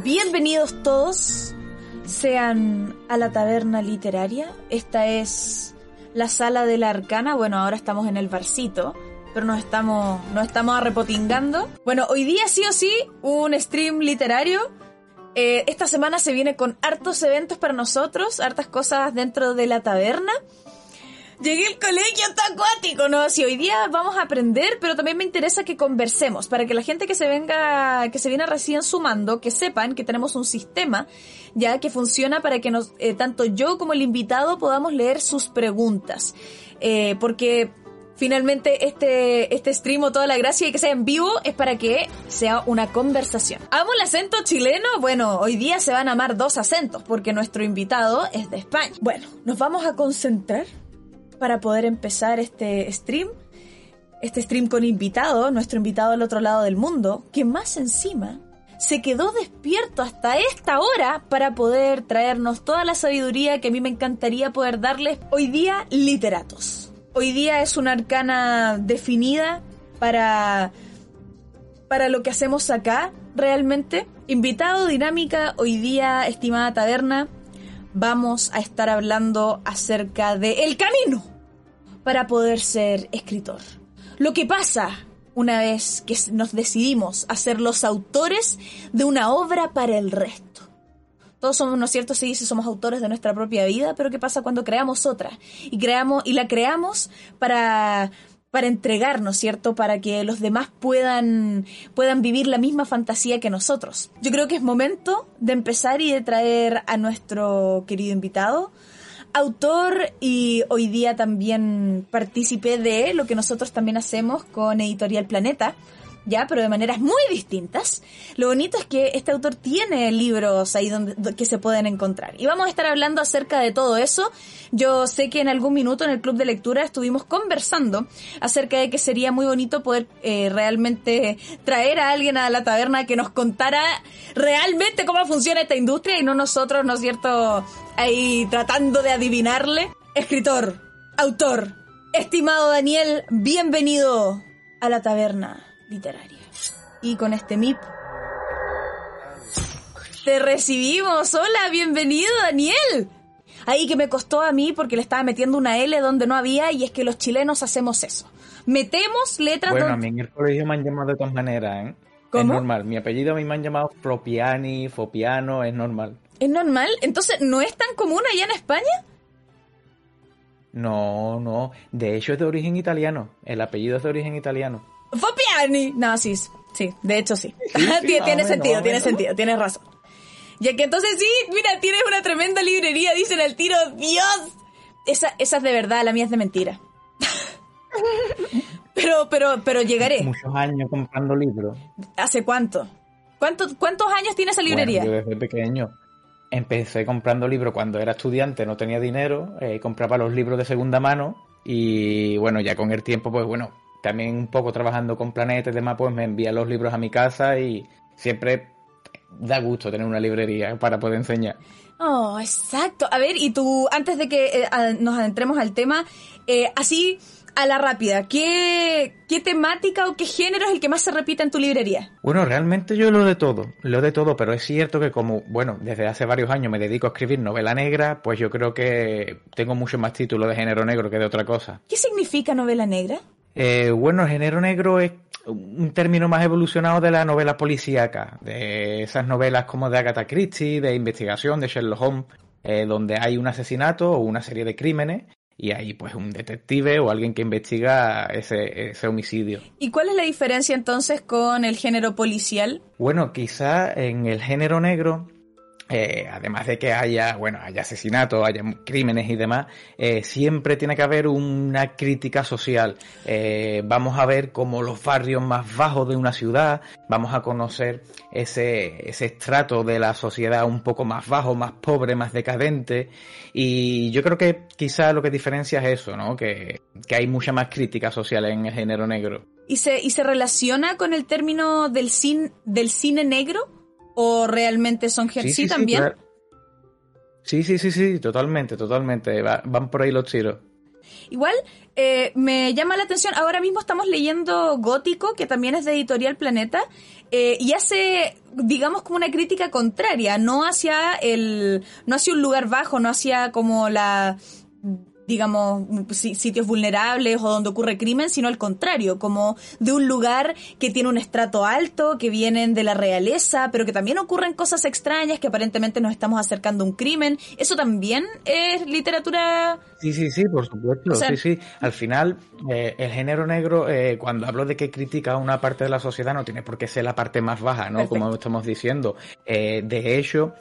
Bienvenidos todos sean a la taberna literaria. Esta es la sala de la arcana. Bueno, ahora estamos en el barcito, pero nos estamos, nos estamos arrepotingando. Bueno, hoy día sí o sí, un stream literario. Eh, esta semana se viene con hartos eventos para nosotros, hartas cosas dentro de la taberna. Llegué al colegio, está acuático, ¿no? Si hoy día vamos a aprender, pero también me interesa que conversemos, para que la gente que se venga, que se viene recién sumando, que sepan que tenemos un sistema ya que funciona para que nos, eh, tanto yo como el invitado podamos leer sus preguntas. Eh, porque finalmente este, este stream o toda la gracia y que sea en vivo es para que sea una conversación. ¿Amo el acento chileno? Bueno, hoy día se van a amar dos acentos porque nuestro invitado es de España. Bueno, nos vamos a concentrar para poder empezar este stream. Este stream con invitado, nuestro invitado al otro lado del mundo, que más encima se quedó despierto hasta esta hora para poder traernos toda la sabiduría que a mí me encantaría poder darles hoy día literatos. Hoy día es una arcana definida para para lo que hacemos acá realmente. Invitado, dinámica, hoy día, estimada taberna, vamos a estar hablando acerca de El Camino para poder ser escritor. Lo que pasa una vez que nos decidimos a ser los autores de una obra para el resto. Todos somos, ¿no es cierto? Sí, sí somos autores de nuestra propia vida, pero ¿qué pasa cuando creamos otra? Y creamos, y la creamos para, para entregarnos, ¿cierto? Para que los demás puedan, puedan vivir la misma fantasía que nosotros. Yo creo que es momento de empezar y de traer a nuestro querido invitado, autor y hoy día también partícipe de lo que nosotros también hacemos con Editorial Planeta, ya, pero de maneras muy distintas. Lo bonito es que este autor tiene libros ahí donde, que se pueden encontrar. Y vamos a estar hablando acerca de todo eso. Yo sé que en algún minuto en el club de lectura estuvimos conversando acerca de que sería muy bonito poder eh, realmente traer a alguien a la taberna que nos contara realmente cómo funciona esta industria y no nosotros, ¿no es cierto?, ahí tratando de adivinarle. Escritor, autor, estimado Daniel, bienvenido a la taberna literaria. Y con este MIP te recibimos. Hola, bienvenido Daniel. Ahí que me costó a mí porque le estaba metiendo una L donde no había y es que los chilenos hacemos eso. Metemos letras Bueno, a mí en el colegio me han llamado de todas maneras, ¿eh? Es normal. Mi apellido a mí me han llamado Propiani, Fopiano, es normal. ¿Es normal? Entonces, ¿no es tan común allá en España? No, no. De hecho es de origen italiano. El apellido es de origen italiano. Fopiani. No, sí, sí, de hecho sí. tiene sentido, tiene sentido, tienes razón. Ya que entonces sí, mira, tienes una tremenda librería, dicen al tiro, Dios. Esa, esa es de verdad, la mía es de mentira. pero, pero, pero llegaré. Muchos años comprando libros. ¿Hace cuánto? ¿Cuántos, cuántos años tiene esa librería? yo desde pequeño. Empecé comprando libros cuando era estudiante, no tenía dinero, eh, compraba los libros de segunda mano y bueno, ya con el tiempo, pues bueno, también un poco trabajando con Planeta y demás, pues me envía los libros a mi casa y siempre da gusto tener una librería para poder enseñar. Oh, exacto. A ver, y tú, antes de que eh, nos adentremos al tema, eh, así a la rápida, ¿qué, ¿qué temática o qué género es el que más se repite en tu librería? Bueno, realmente yo lo de todo, lo de todo, pero es cierto que como, bueno, desde hace varios años me dedico a escribir novela negra, pues yo creo que tengo mucho más títulos de género negro que de otra cosa. ¿Qué significa novela negra? Eh, bueno, el género negro es un término más evolucionado de la novela policíaca, de esas novelas como de Agatha Christie, de investigación, de Sherlock Holmes, eh, donde hay un asesinato o una serie de crímenes y hay pues un detective o alguien que investiga ese, ese homicidio. ¿Y cuál es la diferencia entonces con el género policial? Bueno, quizá en el género negro eh, además de que haya, bueno, haya asesinatos, haya crímenes y demás, eh, siempre tiene que haber una crítica social. Eh, vamos a ver como los barrios más bajos de una ciudad, vamos a conocer ese, ese estrato de la sociedad un poco más bajo, más pobre, más decadente. Y yo creo que quizá lo que diferencia es eso, ¿no? Que, que hay mucha más crítica social en el género negro. ¿Y se, y se relaciona con el término del, cine del cine negro? ¿O realmente son sí, sí, también? Sí, sí, sí, sí, totalmente, totalmente. van por ahí los tiros. Igual, eh, me llama la atención, ahora mismo estamos leyendo Gótico, que también es de Editorial Planeta, eh, y hace, digamos, como una crítica contraria, no hacia el, no hacia un lugar bajo, no hacia como la digamos, sitios vulnerables o donde ocurre crimen, sino al contrario, como de un lugar que tiene un estrato alto, que vienen de la realeza, pero que también ocurren cosas extrañas, que aparentemente nos estamos acercando a un crimen. ¿Eso también es literatura Sí, sí, sí, por supuesto. sí, sí. Al final, eh, el género negro, eh, cuando hablo de que critica una parte de la sociedad, no tiene por qué ser la parte más baja, ¿no? Como estamos diciendo. Eh, de hecho,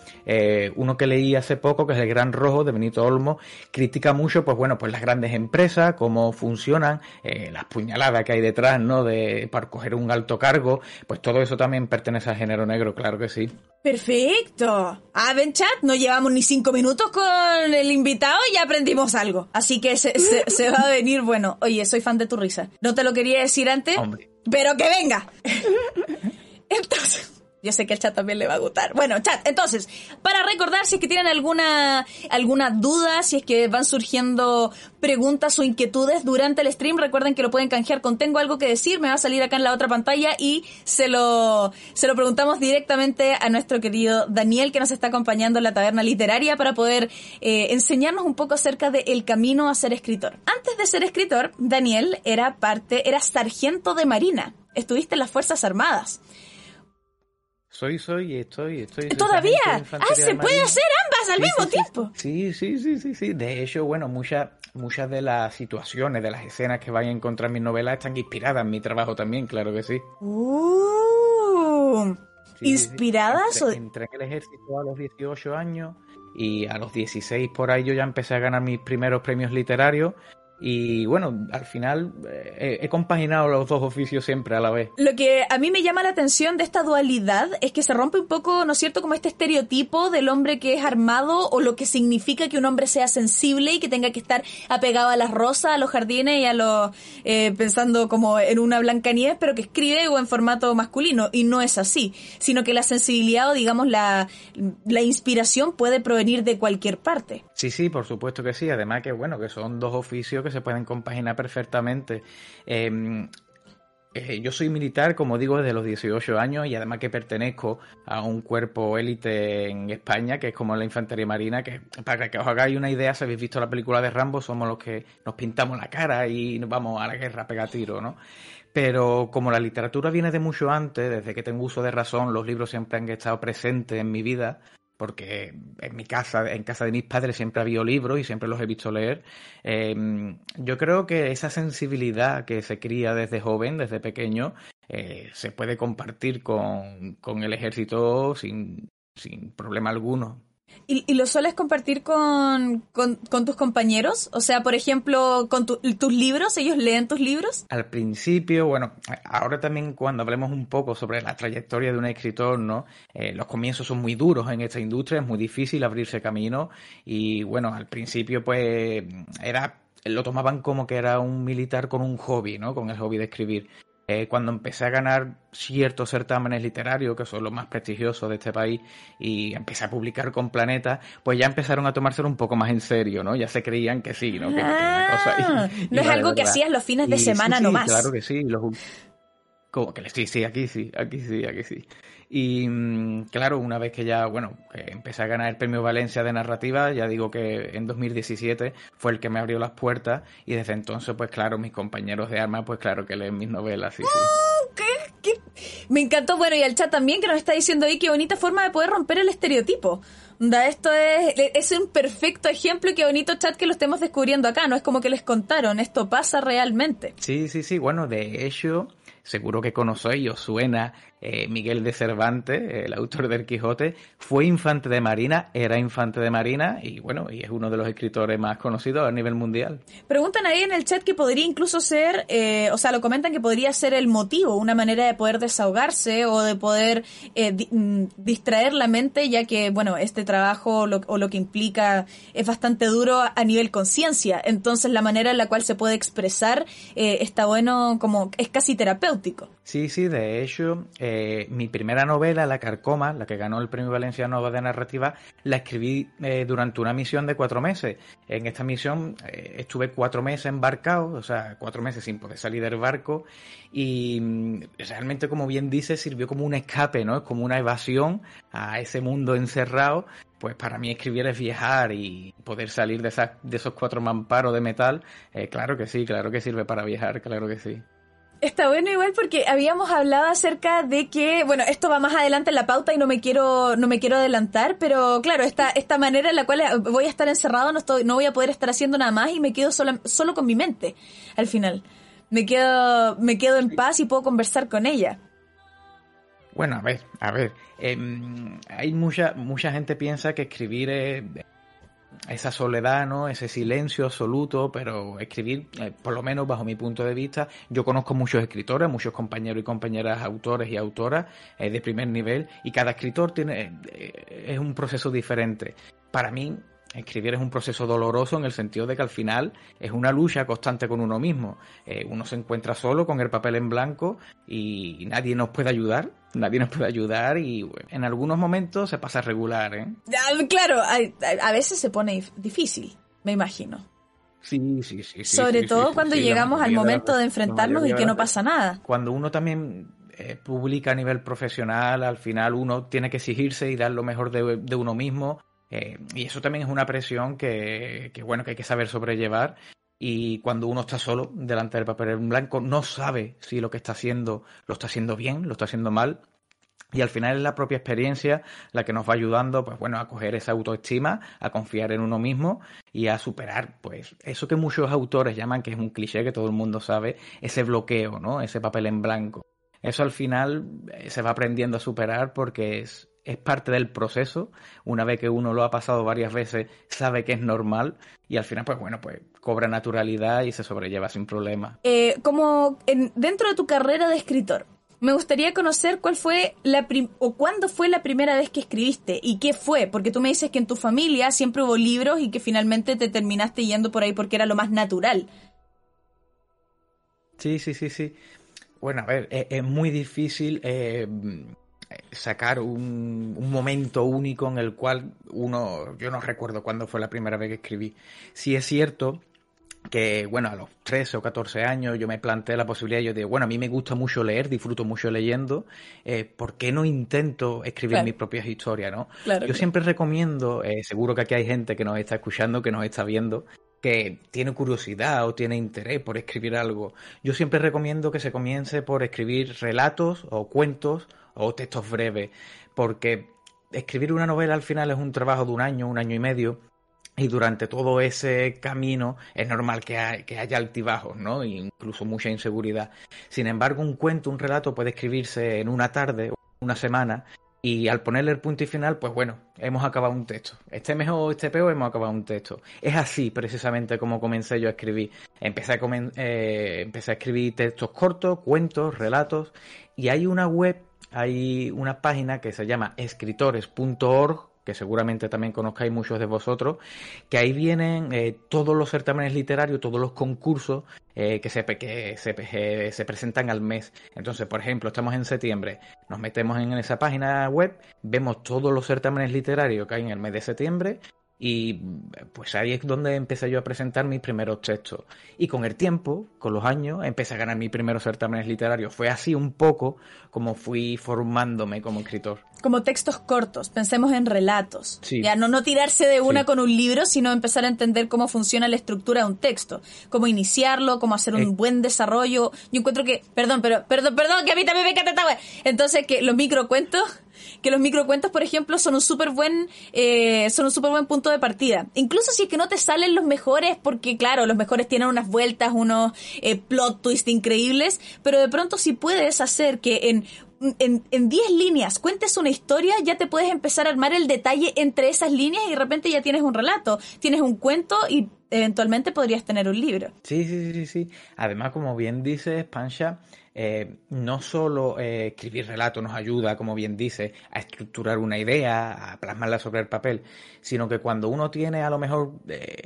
uno que leí hace poco, que es El Gran Rojo, de Benito Olmo, critica mucho, pues bueno, pues las grandes empresas, cómo funcionan, las puñaladas que hay detrás, ¿no? De, para coger un alto cargo, pues todo eso también pertenece al género negro, claro que sí. Perfecto. Ah, ven chat, no llevamos ni cinco minutos con el invitado y ya aprendimos algo. Así que se, se, va a venir, bueno, oye, soy fan de tu risa. No te lo quería decir antes, pero que venga. Entonces, yo sé que el chat también le va a gustar. Bueno, chat, entonces, para recordar si es que tienen alguna, alguna duda, si es que van surgiendo preguntas o inquietudes durante el stream, recuerden que lo pueden canjear con Tengo algo que decir, me va a salir acá en la otra pantalla y se lo, se lo preguntamos directamente a nuestro querido Daniel que nos está acompañando en la taberna literaria para poder eh, enseñarnos un poco acerca del camino a ser escritor. Antes de ser escritor, Daniel era parte, era sargento de marina. Estuviste en las Fuerzas Armadas. Soy, soy, estoy, estoy. ¿Todavía? Ah, se puede hacer ambas al mismo tiempo. Sí, sí, sí, sí, sí. De hecho, bueno, muchas, muchas de las situaciones, de las escenas que vayan a encontrar en mis novelas están inspiradas en mi trabajo también, claro que sí. Uh, ¿Inspiradas? Entré, entré en el ejército a los 18 años y a los 16 por ahí yo ya empecé a ganar mis primeros premios literarios y bueno, al final eh, he compaginado los dos oficios siempre a la vez. Lo que a mí me llama la atención de esta dualidad es que se rompe un poco, ¿no es cierto?, como este estereotipo del hombre que es armado o lo que significa que un hombre sea sensible y que tenga que estar apegado a las rosas, a los jardines y a los... Eh, pensando como en una Blancanieves, pero que escribe o en formato masculino. Y no es así, sino que la sensibilidad o digamos la, la inspiración puede provenir de cualquier parte. Sí, sí, por supuesto que sí. Además que, bueno, que son dos oficios que se pueden compaginar perfectamente. Em, eh, yo soy militar, como digo, desde los 18 años y además que pertenezco a un cuerpo élite en España, que es como la Infantería Marina, que para que os hagáis una idea, si habéis visto la película de Rambo, somos los que nos pintamos la cara y nos vamos a la guerra a pegar tiro, ¿no? Pero como la literatura viene de mucho antes, desde que tengo uso de razón, los libros siempre han estado presentes en mi vida, porque en mi casa, en casa de mis padres siempre ha habido libros y siempre los he visto leer. Em, yo creo que esa sensibilidad que se cría desde joven, desde pequeño, eh, se puede compartir con, con el ejército sin, sin problema alguno. ¿Y, lo sueles compartir con, tus compañeros? O sea, por ejemplo, con tus libros, ¿ellos leen tus libros? Al principio, bueno, ahora también cuando hablemos un poco sobre la trayectoria de un escritor, ¿no? Eh, los comienzos son muy duros en esta industria, es muy difícil abrirse camino y bueno, al principio pues era lo tomaban como que era un militar con un hobby, ¿no? Con el hobby de escribir. Eh, cuando empecé a ganar ciertos certámenes literarios, que son los más prestigiosos de este país, y empecé a publicar con Planeta, pues ya empezaron a tomárselo un poco más en serio, ¿no? Ya se creían que sí, ¿no? Que, ah, no es algo que hacías los fines de semana sí, nomás. Claro que sí. Los... Como que sí, sí, aquí sí, aquí sí, aquí sí. Y mm, claro, una vez que ya, bueno, empecé a ganar el premio Valencia de narrativa, ya digo que en 2017 fue el que me abrió las puertas y desde entonces, pues claro, mis compañeros de armas, pues claro que leen mis novelas. Sí, sí. ¿Qué? Me encantó, bueno, y al chat también que nos está diciendo ahí qué bonita forma de poder romper el estereotipo. Esto es, es un perfecto ejemplo y qué bonito chat que lo estemos descubriendo acá. No es como que les contaron, esto pasa realmente. Sí, sí, sí. Bueno, de hecho, seguro que conocéis, os suena eh, Miguel de Cervantes, el autor del Quijote, fue infante de Marina, era infante de Marina y bueno, y es uno de los escritores más conocidos a nivel mundial. Preguntan ahí en el chat que podría incluso ser, eh, o sea, lo comentan que podría ser el motivo, una manera de poder desahogarse o de poder eh, mm, distraer la mente, ya que, bueno, este trabajo o lo que implica es bastante duro a nivel conciencia. Entonces, la manera en la cual se puede expresar está bueno, como es casi terapéutico. Sí, sí, de hecho, eh, mi primera novela, La Carcoma, la que ganó el Premio Valencia Nova de Narrativa, la escribí eh, durante una misión de cuatro meses. En esta misión eh, estuve cuatro meses embarcado, o sea, cuatro meses sin poder salir del barco, y mm, realmente, como bien dice, sirvió como un escape, ¿no? Es como una evasión a ese mundo encerrado. Pues para mí escribir es viajar y poder salir de, esas, de esos cuatro mamparos de metal, claro que sí, claro que sirve para viajar, claro que sí. Está bueno igual porque habíamos hablado acerca de que, bueno, esto va más adelante en la pauta y no me quiero, no me quiero adelantar, pero claro, esta, esta manera en la cual voy a estar encerrado, no estoy, no voy a poder estar haciendo nada más y me quedo solo, solo con mi mente al final. Me quedo, me quedo en paz y puedo conversar con ella. Bueno, a ver, a ver. Em, hay mucha, mucha gente piensa que escribir es, esa soledad, ¿no? Ese silencio absoluto, pero escribir, eh, por lo menos bajo mi punto de vista, yo conozco muchos escritores, muchos compañeros y compañeras autores y autoras eh, de primer nivel, y cada escritor tiene eh, es un proceso diferente. Para mí, Escribir es un proceso doloroso en el sentido de que al final es una lucha constante con uno mismo. Eh, uno se encuentra solo con el papel en blanco y nadie nos puede ayudar. Nadie nos puede ayudar y en algunos momentos se pasa regular. ¿eh? Claro, a, veces se pone difícil, me imagino. Sí, sí, sí. Sobre todo cuando llegamos al momento de, enfrentarnos y que no pasa nada. Cuando uno también eh, publica a nivel profesional, al final uno tiene que exigirse y dar lo mejor de uno mismo eh, y eso también es una presión que, bueno, que hay que saber sobrellevar. Y cuando uno está solo delante del papel en blanco, no sabe si lo que está haciendo lo está haciendo bien, lo está haciendo mal. Y al final es la propia experiencia la que nos va ayudando, pues bueno, a coger esa autoestima, a confiar en uno mismo y a superar, pues, eso que muchos autores llaman, que es un cliché que todo el mundo sabe, ese bloqueo, ¿no? Ese papel en blanco. Eso al final eh, se va aprendiendo a superar porque es, es parte del proceso. Una vez que uno lo ha pasado varias veces, sabe que es normal y al final, pues bueno, pues cobra naturalidad y se sobrelleva sin problema. Eh, como dentro de tu carrera de escritor, me gustaría conocer cuál fue la o cuándo fue la primera vez que escribiste y qué fue, porque tú me dices que en tu familia siempre hubo libros y que finalmente te terminaste yendo por ahí porque era lo más natural. Sí, sí, sí, sí. Bueno, a ver, es, muy difícil eh, sacar un, momento único en el cual uno, yo no recuerdo cuándo fue la primera vez que escribí. Si es cierto que, bueno, a los 13 o 14 años yo me planteé la posibilidad, yo digo, bueno, a mí me gusta mucho leer, disfruto mucho leyendo, eh, ¿por qué no intento escribir mis propias historias, no? yo siempre recomiendo, eh, seguro que aquí hay gente que nos está escuchando, que nos está viendo, que tiene curiosidad o tiene interés por escribir algo. Yo siempre recomiendo que se comience por escribir relatos o cuentos o textos breves, porque escribir una novela al final es un trabajo de un año, un año y medio, y durante todo ese camino es normal que, que haya altibajos, ¿no? incluso mucha inseguridad. Sin embargo, un cuento, un relato puede escribirse en una tarde, una semana, y al ponerle el punto y final, pues bueno, hemos acabado un texto. Este mejor o este peor, hemos acabado un texto. Es así precisamente como comencé yo a escribir. Empecé a, eh, empecé a escribir textos cortos, cuentos, relatos, y hay una web hay una página que se llama escritores.org que seguramente también conozcáis muchos de vosotros, que ahí vienen eh, todos los certámenes literarios, todos los concursos eh, que, se, que se, se, presentan al mes. Entonces, por ejemplo, estamos en septiembre, nos metemos en esa página web, vemos todos los certámenes literarios que hay en el mes de septiembre y pues ahí es donde empecé yo a presentar mis primeros textos. Y con el tiempo, con los años, empecé a ganar mis primeros certámenes literarios. Fue así un poco como fui formándome como escritor. Como textos cortos, pensemos en relatos. Ya no, no tirarse de una con un libro, sino empezar a entender cómo funciona la estructura de un texto. Cómo iniciarlo, cómo hacer un eh. buen desarrollo. Yo encuentro que, perdón, pero, perdón, perdón, que a mí también me encanta esta Entonces, que los microcuentos que los microcuentos, por ejemplo, son un súper buen, eh, son un súper buen punto de partida. Incluso si es que no te salen los mejores, porque claro, los mejores tienen unas vueltas, unos eh, plot twists increíbles, pero de pronto si puedes hacer que en en, en 10 líneas cuentes una historia, ya te puedes empezar a armar el detalle entre esas líneas y de repente ya tienes un relato, tienes un cuento y eventualmente podrías tener un libro. Sí, sí, sí, sí. Además, como bien dices, Pancha, eh, no solo eh, escribir relatos nos ayuda, como bien dice, a estructurar una idea, a plasmarla sobre el papel, sino que cuando uno tiene a lo mejor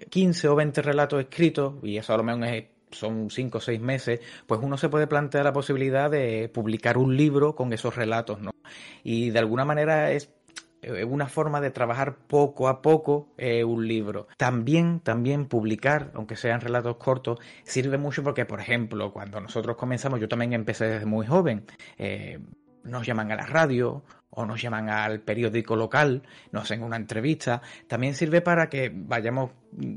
15 eh, o 20 relatos escritos, y eso a lo mejor son 5 o 6 meses, pues uno se puede plantear la posibilidad de publicar un libro con esos relatos, ¿no? Y de alguna manera es una forma de trabajar poco a poco eh, un libro. También, también publicar, aunque sean relatos cortos, sirve mucho porque, por ejemplo, cuando nosotros comenzamos, yo también empecé desde muy joven, eh, nos llaman a la radio o nos llaman al periódico local, nos hacen una entrevista, también sirve para que vayamos mm,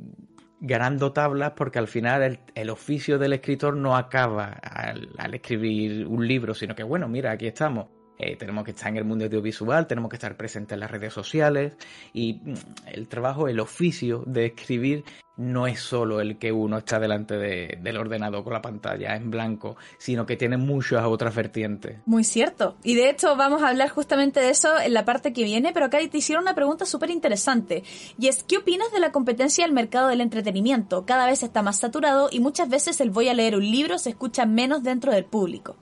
ganando tablas porque al final el, oficio del escritor no acaba al, escribir un libro, sino que bueno, mira, aquí estamos. Eh, tenemos que estar en el mundo audiovisual, tenemos que estar presentes en las redes sociales y mm, el trabajo, el oficio de escribir no es solo el que uno está delante del ordenador con la pantalla en blanco, sino que tiene muchas otras vertientes. Muy cierto. Y de hecho vamos a hablar justamente de eso en la parte que viene, pero acá te hicieron una pregunta súper interesante. Y es, ¿qué opinas de la competencia del mercado del entretenimiento? Cada vez está más saturado y muchas veces el voy a leer un libro se escucha menos dentro del público.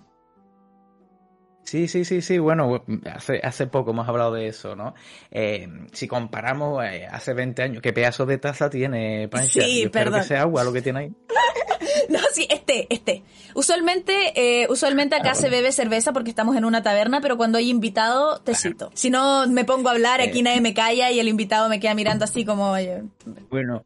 Sí, sí, sí, sí. Bueno, hace, hace poco hemos hablado de eso, ¿no? Eh, si comparamos eh, hace 20 años, ¿qué pedazo de taza tiene Pancha? Sí, perdón. que sea agua lo que tiene ahí. no, sí, este, este. Usualmente, eh, usualmente acá ah, se bebe cerveza porque estamos en una taberna, pero cuando hay invitado, te cito. Si no, me pongo a hablar, aquí nadie me calla y el invitado me queda mirando así como... Oye. Bueno,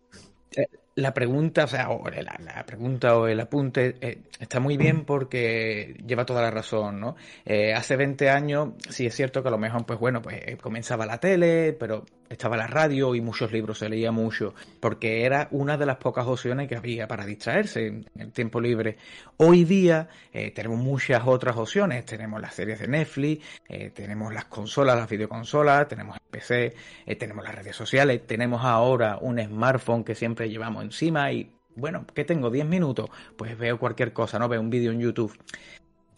la pregunta, o sea, o la, pregunta o el apunte eh, está muy bien porque lleva toda la razón, ¿no? Eh, hace 20 años, sí es cierto que a lo mejor, pues bueno, pues eh, comenzaba la tele, pero estaba la radio y muchos libros, se leía mucho, porque era una de las pocas opciones que había para distraerse en el tiempo libre. Hoy día tenemos muchas otras opciones, tenemos las series de Netflix, tenemos las consolas, las videoconsolas, tenemos el PC, tenemos las redes sociales, tenemos ahora un smartphone que siempre llevamos encima y, bueno, ¿qué tengo? ¿10 minutos? Pues veo cualquier cosa, ¿no? Veo un vídeo en YouTube.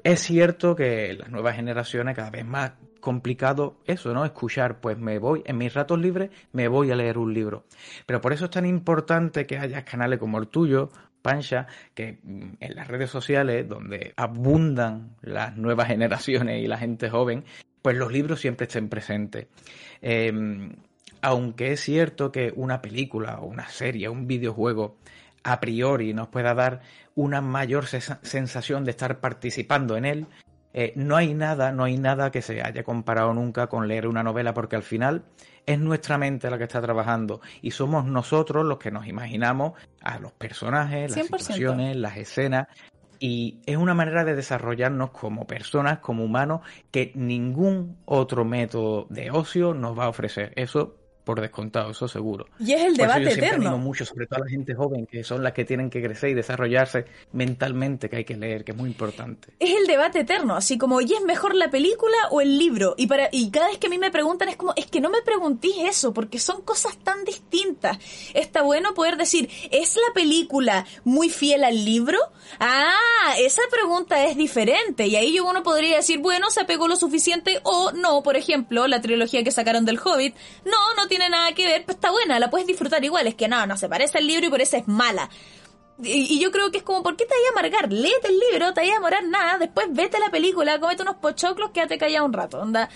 Es cierto que las nuevas generaciones cada vez más complicado eso, ¿no? Escuchar, pues me voy, en mis ratos libres me voy a leer un libro. Pero por eso es tan importante que haya canales como el tuyo, Pancha, que mm, en las redes sociales, donde abundan las nuevas generaciones y la gente joven, pues los libros siempre estén presentes. Em, aunque es cierto que una película una serie, un videojuego, a priori nos pueda dar una mayor sensación de estar participando en él, eh, no hay nada, no hay nada que se haya comparado nunca con leer una novela, porque al final es nuestra mente la que está trabajando y somos nosotros los que nos imaginamos a los personajes, las situaciones, las escenas. Y es una manera de desarrollarnos como personas, como humanos, que ningún otro método de ocio nos va a ofrecer. Eso por descontado, eso seguro. Y es el debate eso yo eterno. Mucho, sobre todo a la gente joven, que son las que tienen que crecer y desarrollarse mentalmente, que hay que leer, que es muy importante. Es el debate eterno, así como, ¿y es mejor la película o el libro? Y, para, y cada vez que a mí me preguntan es como, es que no me preguntís eso, porque son cosas tan distintas. Está bueno poder decir, ¿es la película muy fiel al libro? Ah, esa pregunta es diferente. Y ahí yo uno podría decir, bueno, se apegó lo suficiente o no, por ejemplo, la trilogía que sacaron del Hobbit. No, no tiene nada que ver, pues está buena, la puedes disfrutar igual. Es que no, no se parece al libro y por eso es mala. Y, yo creo que es como, ¿por qué te vayas a amargar? Léete el libro, te vayas a demorar nada, después vete a la película, comete unos pochoclos, quédate callado un rato. Onda,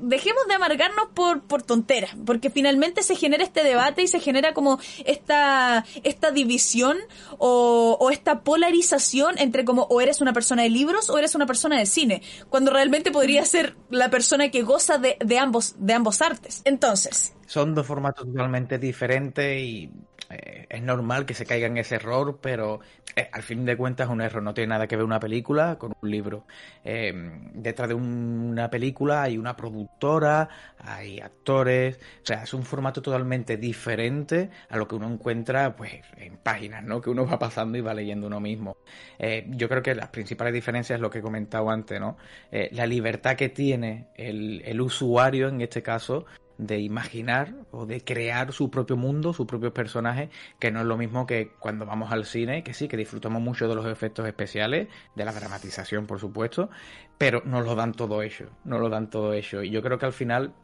dejemos de amargarnos por, por tonteras, porque finalmente se genera este debate y se genera como esta, esta división o, o esta polarización entre como o eres una persona de libros o eres una persona de cine, cuando realmente podría ser la persona que goza de, de ambos, de ambos artes. Entonces. Son dos formatos totalmente diferentes y eh, es normal que se caiga en ese error, pero eh, al fin de cuentas es un error. No tiene nada que ver una película con un libro. Eh, detrás de una película hay una productora, hay actores, o sea, es un formato totalmente diferente a lo que uno encuentra pues en páginas, ¿no? Que uno va pasando y va leyendo uno mismo. yo creo que las principales diferencias es lo que he comentado antes, ¿no? la libertad que tiene el, el usuario en este caso de imaginar o de crear su propio mundo, sus propios personajes, que no es lo mismo que cuando vamos al cine, que sí, que disfrutamos mucho de los efectos especiales, de la dramatización, por supuesto, pero no lo dan todo ello, no lo dan todo ello. Y yo creo que al final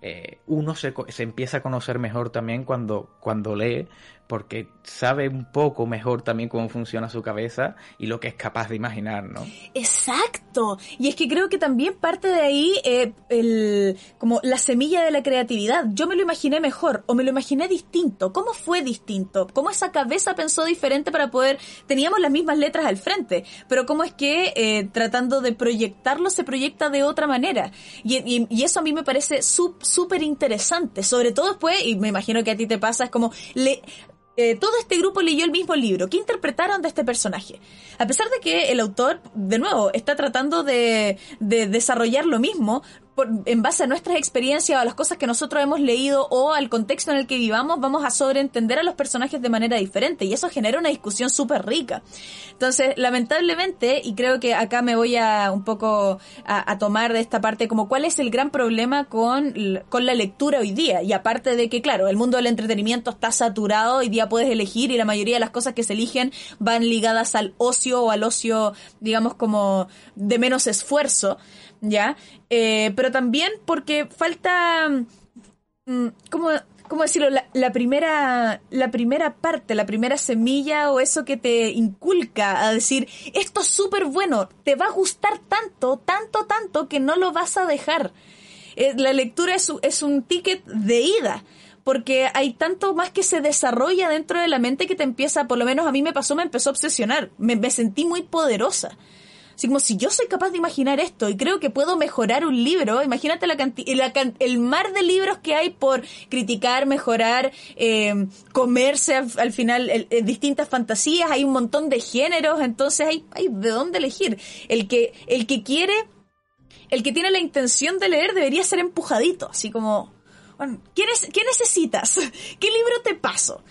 eh, uno se, se, empieza a conocer mejor también cuando, cuando lee, porque sabe un poco mejor también cómo funciona su cabeza y lo que es capaz de imaginar, ¿no? Exacto. Y es que creo que también parte de ahí eh, el, como la semilla de la creatividad. Yo me lo imaginé mejor o me lo imaginé distinto. ¿Cómo fue distinto? ¿Cómo esa cabeza pensó diferente para poder... Teníamos las mismas letras al frente, pero cómo es que eh, tratando de proyectarlo se proyecta de otra manera. Y, y, y eso a mí me parece súper interesante. Sobre todo después, y me imagino que a ti te pasa, es como... Le, todo este grupo leyó el mismo libro. ¿Qué interpretaron de este personaje? A pesar de que el autor, de nuevo, está tratando de, de desarrollar lo mismo, en base a nuestras experiencias o a las cosas que nosotros hemos leído o al contexto en el que vivamos, vamos a sobreentender a los personajes de manera diferente y eso genera una discusión súper rica. Entonces, lamentablemente, y creo que acá me voy a un poco a, a, tomar de esta parte como cuál es el gran problema con, con la lectura hoy día. Y aparte de que, claro, el mundo del entretenimiento está saturado, hoy día puedes elegir y la mayoría de las cosas que se eligen van ligadas al ocio o al ocio, digamos, como de menos esfuerzo. ¿Ya? Eh, pero también porque falta, mm, ¿cómo, cómo decirlo? La, la, primera, la primera parte, la primera semilla o eso que te inculca a decir, esto es súper bueno, te va a gustar tanto, tanto, tanto que no lo vas a dejar. Eh, la lectura es, es un ticket de ida porque hay tanto más que se desarrolla dentro de la mente que te empieza, por lo menos a mí me pasó, me empezó a obsesionar, me, me sentí muy poderosa. Así como si yo soy capaz de imaginar esto y creo que puedo mejorar un libro, imagínate la, la el mar de libros que hay por criticar, mejorar, eh, comerse al, al final el, distintas fantasías, hay un montón de géneros, entonces hay, de dónde elegir. El que, el que quiere, el que tiene la intención de leer debería ser empujadito, así como, bueno, ¿qué, qué necesitas? ¿Qué libro te paso?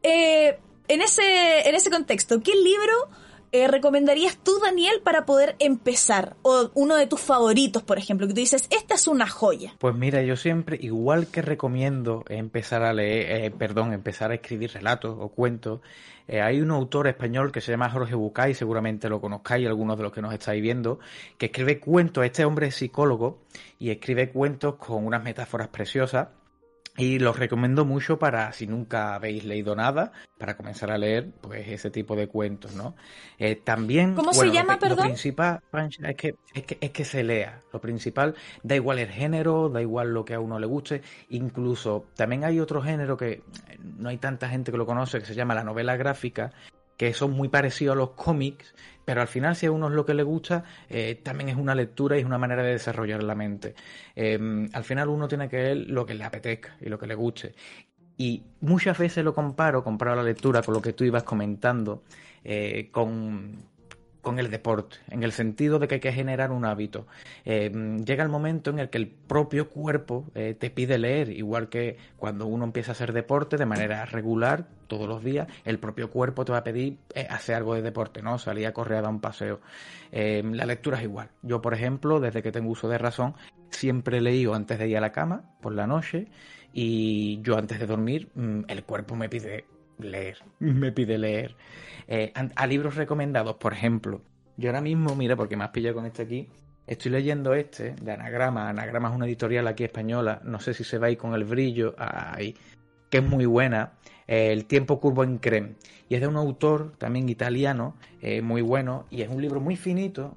Eh, en ese, en ese contexto, ¿qué libro eh, recomendarías tú, Daniel, para poder empezar? O uno de tus favoritos, por ejemplo, que tú dices, esta es una joya. Pues mira, yo siempre, igual que recomiendo empezar a leer, eh, perdón, empezar a escribir relatos o cuentos, eh, hay un autor español que se llama Jorge Bucay, seguramente lo conozcáis, algunos de los que nos estáis viendo, que escribe cuentos, este hombre es psicólogo, y escribe cuentos con unas metáforas preciosas y los recomiendo mucho para, si nunca habéis leído nada, para comenzar a leer pues ese tipo de cuentos, ¿no? Eh, también... ¿Cómo bueno, se llama, lo, perdón? Lo principal, Pancha, es que, es, que, es que se lea. Lo principal, da igual el género, da igual lo que a uno le guste. Incluso, también hay otro género que no hay tanta gente que lo conoce, que se llama la novela gráfica, que son muy parecidos a los cómics, pero al final si a uno es lo que le gusta, eh, también es una lectura y es una manera de desarrollar la mente. Eh, al final uno tiene que ver lo que le apetezca y lo que le guste. Y muchas veces lo comparo, comparo la lectura con lo que tú ibas comentando, eh, con con el deporte, en el sentido de que hay que generar un hábito. Eh, llega el momento en el que el propio cuerpo eh, te pide leer, igual que cuando uno empieza a hacer deporte de manera regular, todos los días, el propio cuerpo te va a pedir eh, hacer algo de deporte, ¿no? Salir a correr a dar un paseo. La lectura es igual. Yo, por ejemplo, desde que tengo uso de razón, siempre he leído antes de ir a la cama, por la noche, y yo antes de dormir, mm, el cuerpo me pide leer, me pide leer. Eh, a, a, libros recomendados, por ejemplo, yo ahora mismo, mira, porque me has pillado con este aquí, estoy leyendo este de Anagrama. Anagrama es una editorial aquí española, no sé si se va ahí con el brillo, ahí, que es muy buena. Eh, el tiempo curvo en creme. Y es de un autor también italiano, eh, muy bueno, y es un libro muy finito,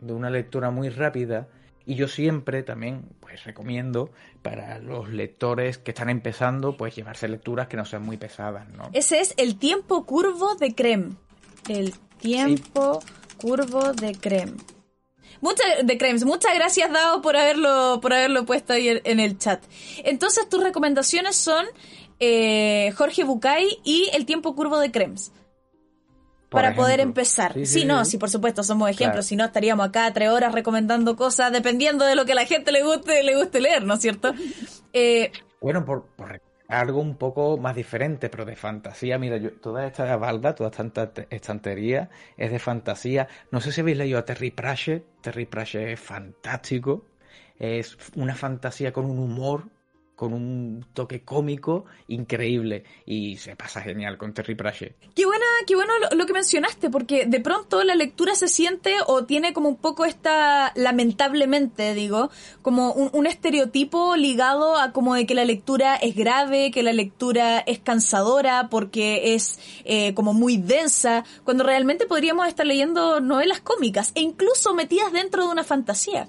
de una lectura muy rápida. Y yo siempre también pues recomiendo para los lectores que están empezando pues llevarse lecturas que no sean muy pesadas, ¿no? Ese es el tiempo curvo de creme. El tiempo curvo de creme. Muchas de cremes. Muchas gracias Dao por haberlo por haberlo puesto ahí en el chat. Entonces tus recomendaciones son eh, Jorge Bucay y el tiempo curvo de cremes para ejemplo. poder empezar. Sí, sí, sí, no, sí, por supuesto, somos ejemplos, claro. si no estaríamos acá tres horas recomendando cosas dependiendo de lo que a la gente le guste, le guste leer, ¿no es cierto? Eh, bueno, por, por, algo un poco más diferente, pero de fantasía, mira, yo, toda esta balda, toda esta estantería es de fantasía. No sé si habéis leído a Terry Pratchett, Terry Pratchett es fantástico. es una fantasía con un humor con un toque cómico increíble y se pasa genial con Terry Pratchett. Qué buena, qué bueno lo, que mencionaste, porque de pronto la lectura se siente o tiene como un poco esta, lamentablemente digo, como un, estereotipo ligado a como de que la lectura es grave, que la lectura es cansadora porque es eh, como muy densa, cuando realmente podríamos estar leyendo novelas cómicas e incluso metidas dentro de una fantasía.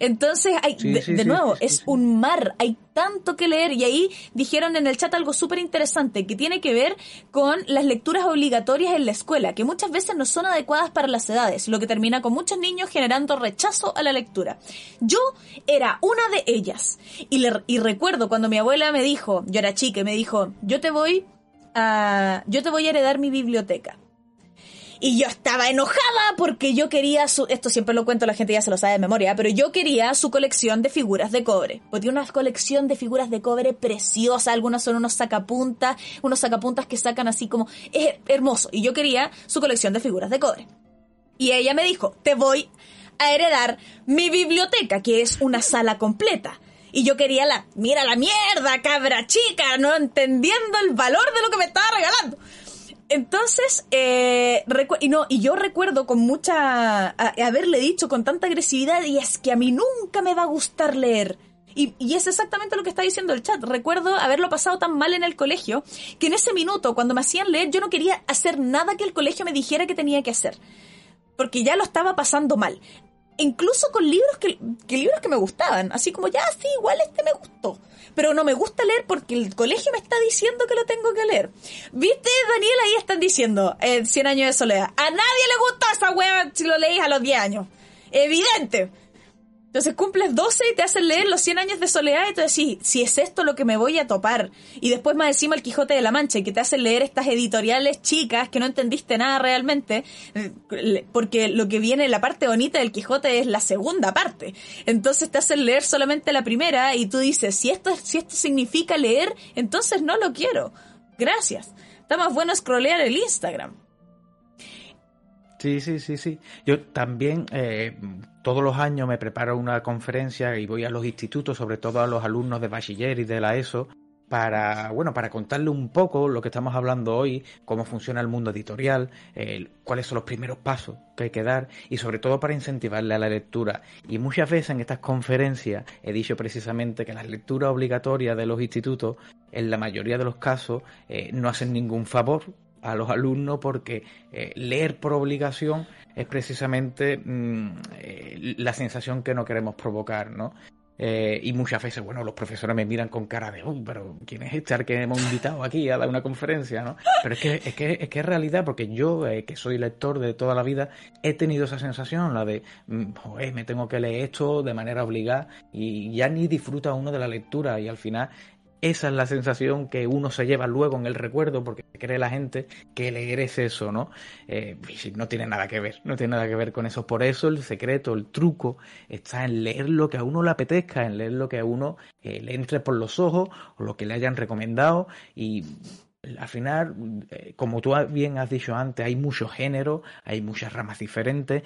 Entonces, hay, de, nuevo, es un mar, hay tanto que leer y ahí dijeron en el chat algo súper interesante que tiene que ver con las lecturas obligatorias en la escuela, que muchas veces no son adecuadas para las edades, lo que termina con muchos niños generando rechazo a la lectura. Yo era una de ellas y, y recuerdo cuando mi abuela me dijo, yo era chica, me dijo, yo te voy a, yo te voy a heredar mi biblioteca. Y yo estaba enojada porque yo quería su, esto siempre lo cuento, la gente ya se lo sabe de memoria, pero yo quería su colección de figuras de cobre. Porque tiene una colección de figuras de cobre preciosa, algunas son unos sacapuntas, unos sacapuntas que sacan así como, es hermoso. Y yo quería su colección de figuras de cobre. Y ella me dijo, te voy a heredar mi biblioteca, que es una sala completa. Y yo quería la, mira la mierda, cabra chica, no entendiendo el valor de lo que me estaba regalando. Entonces, eh, y, no, y yo recuerdo con mucha, haberle dicho con tanta agresividad, y es que a mí nunca me va a gustar leer. Y, y, es exactamente lo que está diciendo el chat. Recuerdo haberlo pasado tan mal en el colegio que en ese minuto, cuando me hacían leer, yo no quería hacer nada que el colegio me dijera que tenía que hacer. Porque ya lo estaba pasando mal. Incluso con libros que, libros que me gustaban. Así como, ya, sí, igual este me gustó pero no me gusta leer porque el colegio me está diciendo que lo tengo que leer. ¿Viste, Daniel? Ahí están diciendo, eh, 100 años de soledad. A nadie le gusta esa hueá si lo leís a los 10 años. Evidente. Entonces cumples 12 y te hacen leer los 100 años de soledad y tú decís, si es esto lo que me voy a topar. Y después más encima el Quijote de la Mancha que te hacen leer estas editoriales chicas que no entendiste nada realmente, eh, porque lo que viene, la parte bonita del Quijote es la segunda parte. Entonces te hacen leer solamente la primera y tú dices, si esto, si esto significa leer, entonces no lo quiero. Gracias. Está más bueno scrollear el Instagram. Sí, sí, sí, sí. Yo también eh, todos los años me preparo una conferencia y voy a los institutos, sobre todo a los alumnos de bachiller y de la ESO, para, bueno, para contarle un poco lo que estamos hablando hoy, cómo funciona el mundo editorial, cuáles son los primeros pasos que hay que dar y sobre todo para incentivarle a la lectura. Y muchas veces en estas conferencias he dicho precisamente que las lecturas obligatorias de los institutos, en la mayoría de los casos, eh, no hacen ningún favor a los alumnos porque eh, leer por obligación es precisamente mm, eh, la sensación que no queremos provocar, ¿no? Eh, y muchas veces, bueno, los profesores me miran con cara de, pero ¿quién es este al que hemos invitado aquí a dar una conferencia, no? Pero es que es, que, es, que es realidad, porque yo, que soy lector de toda la vida, he tenido esa sensación, la de, mm, joder, me tengo que leer esto de manera obligada y ya ni disfruta uno de la lectura y al final esa es la sensación que uno se lleva luego en el recuerdo, porque cree la gente que leer es eso, ¿no? Eh, no tiene nada que ver, no tiene nada que ver con eso. Por eso el secreto, el truco, está en leer lo que a uno le apetezca, en leer lo que a uno eh, le entre por los ojos o lo que le hayan recomendado y al final, eh, como tú bien has dicho antes, hay muchos géneros, hay muchas ramas diferentes,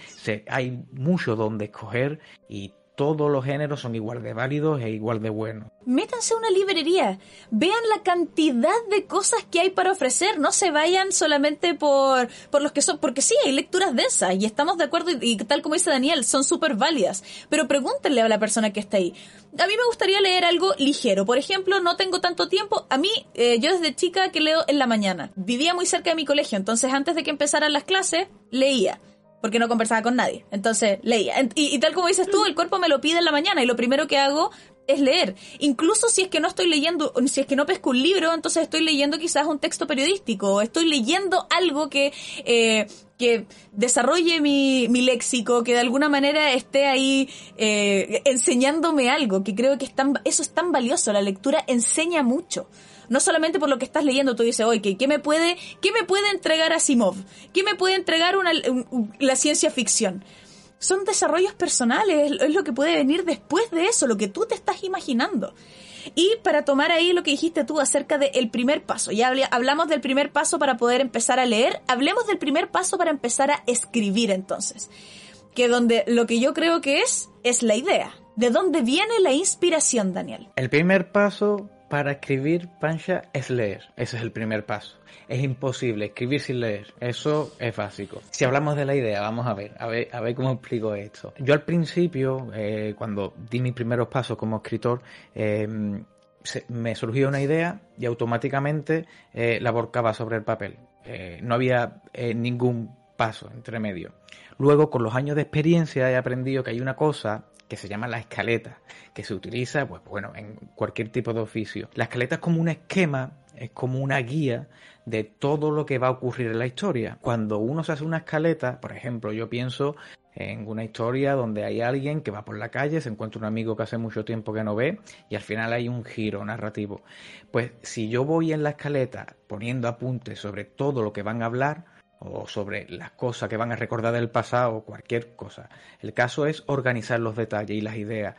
hay mucho donde escoger y todos los géneros son igual de válidos e igual de buenos. Métanse a una librería, vean la cantidad de cosas que hay para ofrecer, no se vayan solamente por, por los que son, porque sí, hay lecturas densas y estamos de acuerdo y, tal como dice Daniel, son súper válidas, pero pregúntenle a la persona que está ahí. A mí me gustaría leer algo ligero, por ejemplo, no tengo tanto tiempo, a mí, eh, yo desde chica que leo en la mañana, vivía muy cerca de mi colegio, entonces antes de que empezaran las clases, leía porque no conversaba con nadie. Entonces leía. Y, tal como dices tú, el cuerpo me lo pide en la mañana y lo primero que hago es leer. Incluso si es que no estoy leyendo, si es que no pesco un libro, entonces estoy leyendo quizás un texto periodístico, o estoy leyendo algo que, eh, que desarrolle mi, mi, léxico, que de alguna manera esté ahí eh, enseñándome algo, que creo que es tan, eso es tan valioso. La lectura enseña mucho no solamente por lo que estás leyendo, tú dices, oye, ¿qué me puede, qué me puede entregar Asimov? ¿Qué me puede entregar una, la ciencia ficción? Son desarrollos personales, es lo que puede venir después de eso, lo que tú te estás imaginando. Y para tomar ahí lo que dijiste tú acerca del primer paso, ya hablamos del primer paso para poder empezar a leer, hablemos del primer paso para empezar a escribir entonces. Que donde lo que yo creo que es, es la idea ¿De dónde viene la inspiración, Daniel? El primer paso para escribir Pancha es leer. Ese es el primer paso. Es imposible escribir sin leer. Eso es básico. Si hablamos de la idea, vamos a ver, a ver, a ver cómo explico esto. Yo al principio, eh, cuando di mis primeros pasos como escritor, eh, me surgió una idea y automáticamente eh, la volcaba sobre el papel. Eh, no había eh, ningún paso entre medio. Luego, con los años de experiencia, he aprendido que hay una cosa que se llama la escaleta, que se utiliza, pues bueno, en cualquier tipo de oficio. La escaleta es como un esquema, es como una guía de todo lo que va a ocurrir en la historia. Cuando uno se hace una escaleta, por ejemplo, yo pienso en una historia donde hay alguien que va por la calle, se encuentra un amigo que hace mucho tiempo que no ve y al final hay un giro narrativo. Pues si yo voy en la escaleta poniendo apuntes sobre todo lo que van a hablar o sobre las cosas que van a recordar del pasado cualquier cosa, el caso es organizar los detalles y las ideas.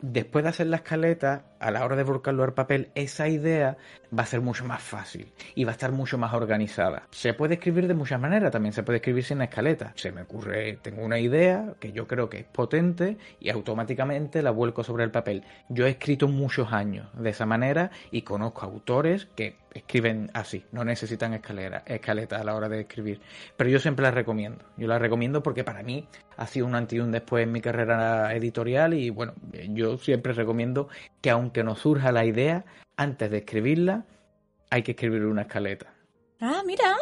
Después de hacer la escaleta, a la hora de volcarlo al papel, esa idea va a ser mucho más fácil y va a estar mucho más organizada. Se puede escribir de muchas maneras, también se puede escribir sin escaleta. Se me ocurre, tengo una idea que yo creo que es potente y automáticamente la vuelco sobre el papel. Yo he escrito muchos años de esa manera y conozco autores que escriben así, no necesitan escalera, escaleta a la hora de escribir. Pero yo siempre la recomiendo. Yo la recomiendo porque para mí ha sido un antes y un después en mi carrera editorial y bueno, yo siempre recomiendo que aunque nos surja la idea, antes de escribirla, hay que escribir una escaleta. Ah, mira,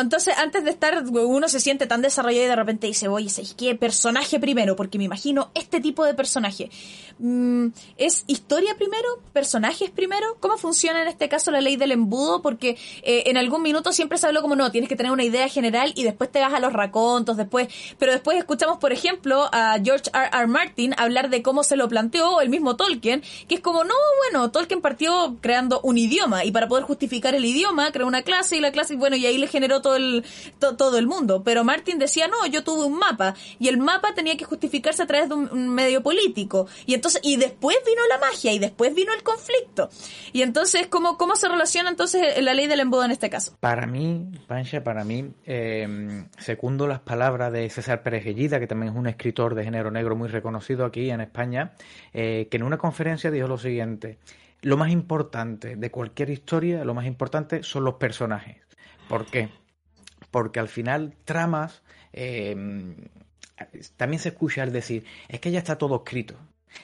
entonces, antes de estar, uno se siente tan desarrollado y de repente dice, oye, ¿qué personaje primero? Porque me imagino este tipo de personaje. Mm, ¿Es historia primero? ¿Personajes primero? ¿Cómo funciona en este caso la ley del embudo? Porque eh, en algún minuto siempre se habló como, no, tienes que tener una idea general y después te vas a los racontos, después... Pero después escuchamos, por ejemplo, a George R. R. Martin hablar de cómo se lo planteó el mismo Tolkien, que es como, no, bueno, Tolkien partió creando un idioma y para poder justificar el idioma creó una clase y la clase, bueno, y ahí le generó todo todo el mundo. Pero Martin decía, no, yo tuve un mapa y el mapa tenía que justificarse a través de un, medio político. Y entonces, y después vino la magia y después vino el conflicto. Y entonces, ¿cómo, cómo se relaciona entonces la ley del embudo en este caso? Para mí, Pancha, para mí, eh, segundo las palabras de César Pérez que también es un escritor de género negro muy reconocido aquí en España, eh, que en una conferencia dijo lo siguiente. Lo más importante de cualquier historia, lo más importante son los personajes. ¿Por qué? Porque al final tramas, em, también se escucha el decir, es que ya está todo escrito,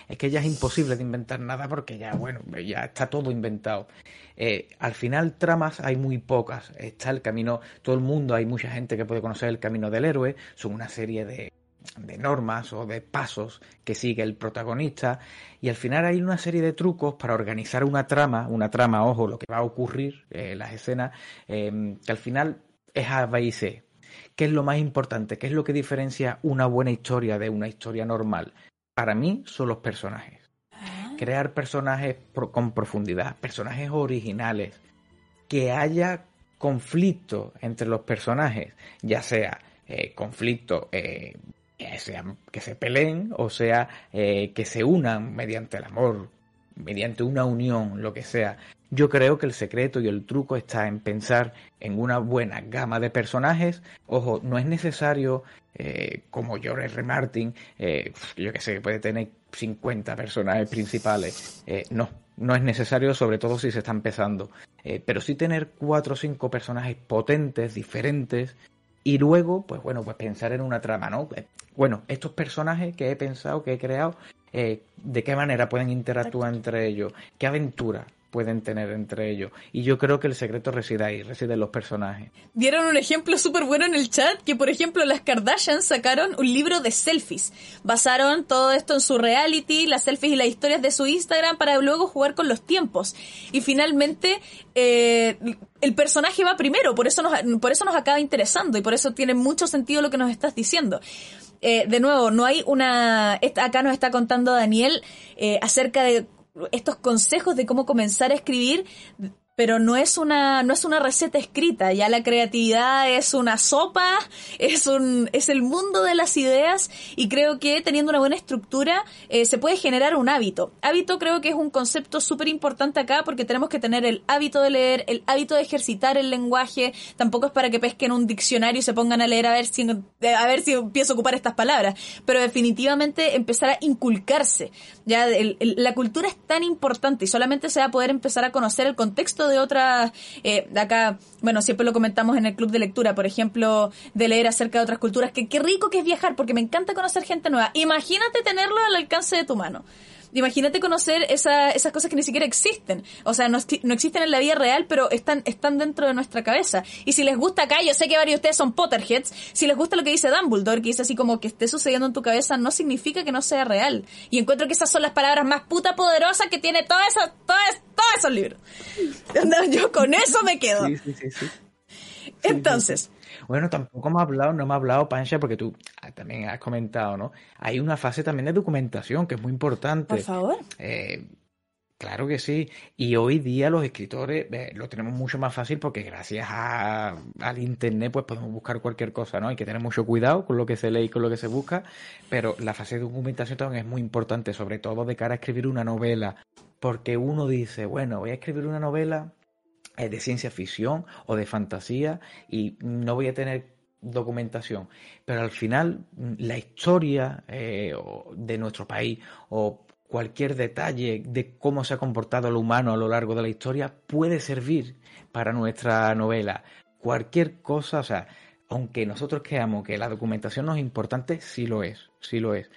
es que ya es imposible de inventar nada porque ya, bueno, ya está todo inventado. Eh, al final tramas hay muy pocas, está el camino, todo el mundo, hay mucha gente que puede conocer el camino del héroe, son una serie de, de normas o de pasos que sigue el protagonista. Y al final hay una serie de trucos para organizar una trama, una trama, ojo, lo que va a ocurrir eh, las escenas, em, que al final es A, B y C. ¿Qué es lo más importante? ¿Qué es lo que diferencia una buena historia de una historia normal? Para mí son los personajes. Ah. Crear personajes con profundidad, personajes originales, que haya conflicto entre los personajes, ya sea eh, conflicto eh, que, se peleen o sea eh, que se unan mediante el amor, mediante una unión, lo que sea. Yo creo que el secreto y el truco está en pensar en una buena gama de personajes. Ojo, no es necesario, eh, como George R. Martin, eh, yo que sé, puede tener 50 personajes principales. Eh, no, no es necesario, sobre todo si se está empezando. pero sí tener cuatro o cinco personajes potentes, diferentes, y luego, pues bueno, pues pensar en una trama, ¿no? Bueno, estos personajes que he pensado, que he creado, ¿de qué manera pueden interactuar entre ellos? ¿Qué aventura? Pueden tener entre ellos. Y yo creo que el secreto reside ahí, reside en los personajes. Dieron un ejemplo súper bueno en el chat, que por ejemplo las Kardashian sacaron un libro de selfies. Basaron todo esto en su reality, las selfies y las historias de su Instagram para luego jugar con los tiempos. Y finalmente eh, el personaje va primero, por eso, nos, por eso nos acaba interesando y por eso tiene mucho sentido lo que nos estás diciendo. Eh, de nuevo, no hay una... Acá nos está contando Daniel eh, acerca de estos consejos de cómo comenzar a escribir pero no es una no es una receta escrita ya la creatividad es una sopa es un es el mundo de las ideas y creo que teniendo una buena estructura eh, se puede generar un hábito. Hábito creo que es un concepto súper importante acá porque tenemos que tener el hábito de leer el hábito de ejercitar el lenguaje. Tampoco es para que pesquen un diccionario y se pongan a leer a ver si eh, a ver si empiezo a ocupar estas palabras. Pero definitivamente empezar a inculcarse ya la cultura es tan importante y solamente se va a poder empezar a conocer el contexto de otras, eh, acá, bueno, siempre lo comentamos en el club de lectura, por ejemplo, de leer acerca de otras culturas, que qué rico que es viajar, porque me encanta conocer gente nueva. Imagínate tenerlo al alcance de tu mano. Imagínate conocer esa, esas cosas que ni siquiera existen. O sea, no, no, existen en la vida real, pero están, están dentro de nuestra cabeza. Y si les gusta acá, yo sé que varios de ustedes son Potterheads, si les gusta lo que dice Dumbledore, que dice así como que esté sucediendo en tu cabeza, no significa que no sea real. Y encuentro que esas son las palabras más puta poderosas que tiene todo eso, todo todos esos libros. Yo con eso me quedo. Sí, sí, sí, Entonces, bueno, tampoco hemos hablado, no hemos hablado, Pancha, porque tú ah, también has comentado, ¿no? Hay una fase también de documentación que es muy importante. Por favor. Eh, claro que sí. Y hoy día los escritores eh, lo tenemos mucho más fácil porque gracias a, al Internet pues podemos buscar cualquier cosa, ¿no? Hay que tener mucho cuidado con lo que se lee y con lo que se busca, pero la fase de documentación también es muy importante, sobre todo de cara a escribir una novela, porque uno dice, bueno, voy a escribir una novela de ciencia ficción o de fantasía y no voy a tener documentación. Pero al final mm, la historia eh, de nuestro país o cualquier detalle de cómo se ha comportado el humano a lo largo de la historia puede servir para nuestra novela. Cualquier cosa, o sea, aunque nosotros creamos que la documentación no es importante, sí lo es, sí lo es.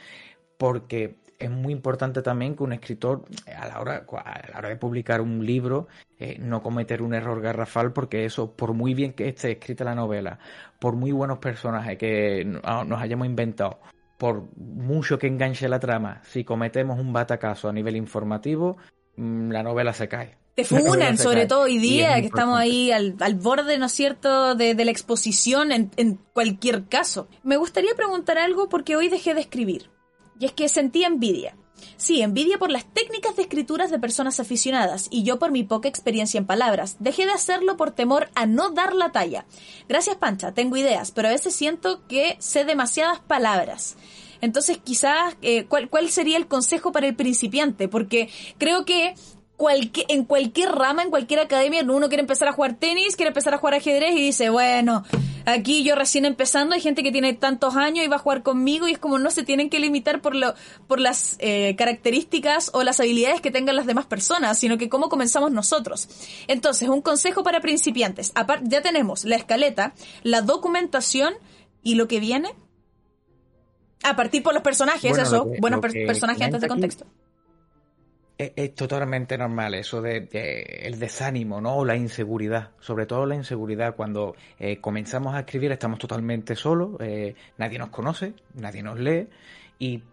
Porque es muy importante también que un escritor a la hora, a la hora de publicar un libro eh, no cometer un error garrafal porque eso, por muy bien que esté escrita la novela, por muy buenos personajes que nos hayamos inventado, por mucho que enganche la trama, si cometemos un batacazo a nivel informativo, mm, la novela se cae. Te funan, sobre todo hoy día, que estamos ahí al, borde, ¿no es cierto?, de, la exposición en, en cualquier caso. Me gustaría preguntar algo porque hoy dejé de escribir. Y es que sentí envidia. Sí, envidia por las técnicas de escrituras de personas aficionadas y yo por mi poca experiencia en palabras. Dejé de hacerlo por temor a no dar la talla. Gracias Pancha, tengo ideas, pero a veces siento que sé demasiadas palabras. Entonces quizás, eh, ¿cuál, ¿cuál sería el consejo para el principiante? Porque creo que en cualquier rama, en cualquier academia, uno quiere empezar a jugar tenis, quiere empezar a jugar ajedrez y dice, bueno, aquí yo recién empezando, hay gente que tiene tantos años y va a jugar conmigo y es como no se tienen que limitar por, lo, por las eh, características o las habilidades que tengan las demás personas, sino que cómo comenzamos nosotros. Entonces, un consejo para principiantes. ya tenemos la escaleta, la documentación y lo que viene. A partir por los personajes, eso, buenos personajes antes de contexto es, totalmente normal eso de, el desánimo, ¿no? O la inseguridad, sobre todo la inseguridad cuando eh, comenzamos a escribir estamos totalmente solos, eh, nadie nos conoce, nadie nos lee y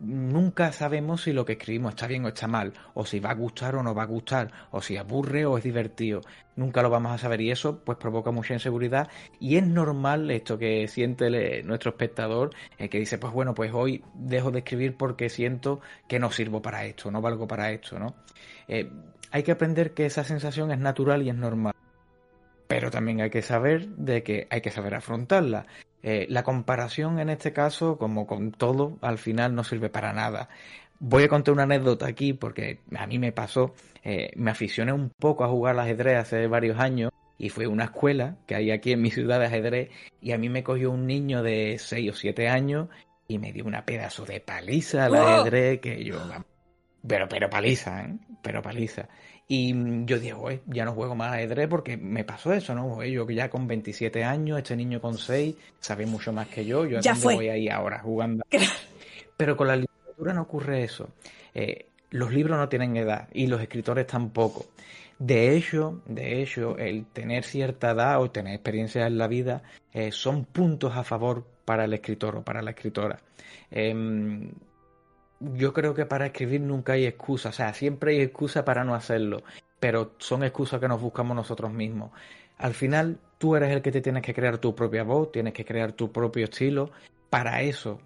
nunca sabemos si lo que escribimos está bien o está mal, o si va a gustar o no va a gustar, o si aburre o es divertido. Nunca lo vamos a saber y eso pues provoca mucha inseguridad y es normal esto que siente nuestro espectador, eh, que dice pues bueno pues hoy dejo de escribir porque siento que no sirvo para esto, no valgo para esto, ¿no? Eh, hay que aprender que esa sensación es natural y es normal. Pero también hay que saber de que hay que saber afrontarla. Eh, la comparación en este caso, como con todo, al final no sirve para nada. Voy a contar una anécdota aquí porque a mí me pasó, eh, me aficioné un poco a jugar al ajedrez hace varios años y fue una escuela que hay aquí en mi ciudad de ajedrez y a mí me cogió un niño de 6 o 7 años y me dio una pedazo de paliza al ¡Oh! ajedrez que yo... Pero, pero paliza, ¿eh? Pero paliza. Y mm, yo digo, ya no juego más ajedrez porque me pasó eso, ¿no? Yo ya con 27 años, este niño con 6, sabe mucho más que yo, yo ya voy ahí ahora jugando. Pero con la literatura no ocurre eso. Eh, los libros no tienen edad y los escritores tampoco. De hecho, de hecho, el tener cierta edad o tener experiencia en la vida eh, son puntos a favor para el escritor o para la escritora. Em, yo creo que para escribir nunca hay excusa, o sea, siempre hay excusa para no hacerlo, pero son excusas que nos buscamos nosotros mismos. Al final, tú eres el que te tienes que crear tu propia voz, tienes que crear tu propio estilo. Para eso,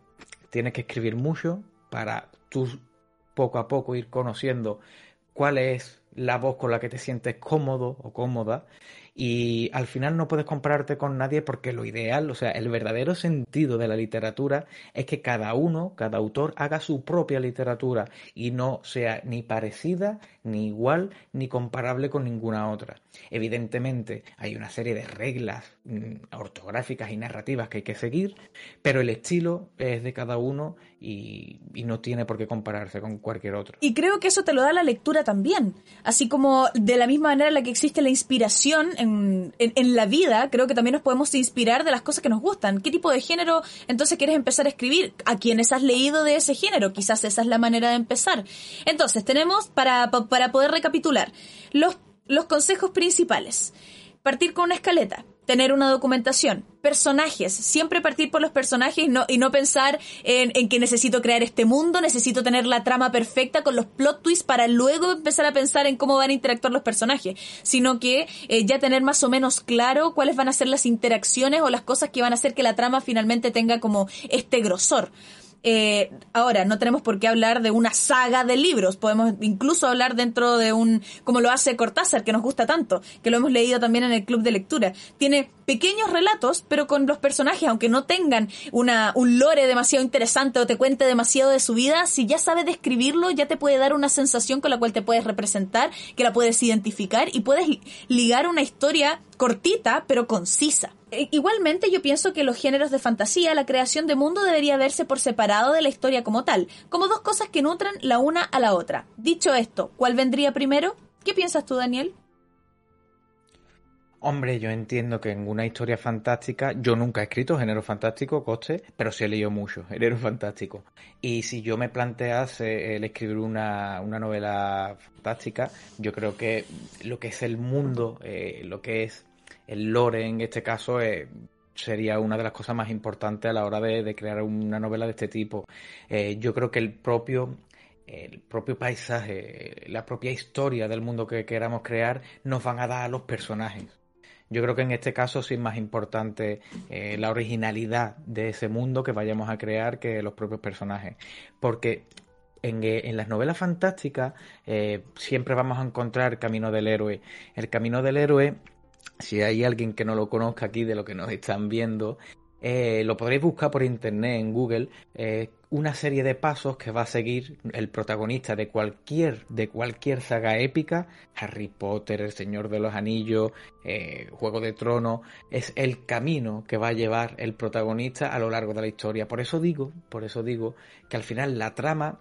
tienes que escribir mucho, para tú poco a poco ir conociendo cuál es la voz con la que te sientes cómodo o cómoda y al final no puedes compararte con nadie porque lo ideal, o sea, el verdadero sentido de la literatura es que cada uno, cada autor haga su propia literatura y no sea ni parecida, ni igual, ni comparable con ninguna otra. Evidentemente hay una serie de reglas mm, ortográficas y narrativas que hay que seguir, pero el estilo es de cada uno y, no tiene por qué compararse con cualquier otro. Y creo que eso te lo da la lectura también, así como de la misma manera en la que existe la inspiración en, en, la vida, creo que también nos podemos inspirar de las cosas que nos gustan. ¿Qué tipo de género entonces quieres empezar a escribir? ¿A quienes has leído de ese género? Quizás esa es la manera de empezar. Entonces, tenemos, para, para poder recapitular, los, los consejos principales. Partir con una escaleta, tener una documentación, personajes, siempre partir por los personajes y no, y no pensar en, en, que necesito crear este mundo, necesito tener la trama perfecta con los plot twists para luego empezar a pensar en cómo van a interactuar los personajes, sino que eh, ya tener más o menos claro cuáles van a ser las interacciones o las cosas que van a hacer que la trama finalmente tenga como este grosor. Eh, ahora, no tenemos por qué hablar de una saga de libros, podemos incluso hablar dentro de un, como lo hace Cortázar, que nos gusta tanto, que lo hemos leído también en el club de lectura. Tiene pequeños relatos, pero con los personajes, aunque no tengan una, un lore demasiado interesante o te cuente demasiado de su vida, si ya sabes describirlo, ya te puede dar una sensación con la cual te puedes representar, que la puedes identificar y puedes ligar una historia cortita, pero concisa. E, igualmente yo pienso que los géneros de fantasía, la creación de mundo debería verse por separado de la historia como tal, como dos cosas que nutran la una a la otra. Dicho esto, ¿cuál vendría primero? ¿Qué piensas tú, Daniel? Hombre, yo entiendo que en una historia fantástica, yo nunca he escrito género fantástico, coste, pero sí he leído mucho, género fantástico. Y si yo me plantease el escribir una, novela fantástica, yo creo que lo que es el mundo, eh, lo que es el lore en este caso, eh, sería una de las cosas más importantes a la hora de, crear una novela de este tipo. Eh, yo creo que el propio el propio paisaje, la propia historia del mundo que queramos crear, nos van a dar a los personajes. Yo creo que en este caso sí es más importante eh, la originalidad de ese mundo que vayamos a crear que los propios personajes. Porque en, eh, las novelas fantásticas eh, siempre vamos a encontrar camino del héroe. El camino del héroe, si hay alguien que no lo conozca aquí de lo que nos están viendo, lo podréis buscar por internet en Google, una serie de pasos que va a seguir el protagonista de cualquier, de cualquier saga épica, Harry Potter, El Señor de los Anillos, eh, Juego de Tronos, es el camino que va a llevar el protagonista a lo largo de la historia. Por eso digo, por eso digo que al final la trama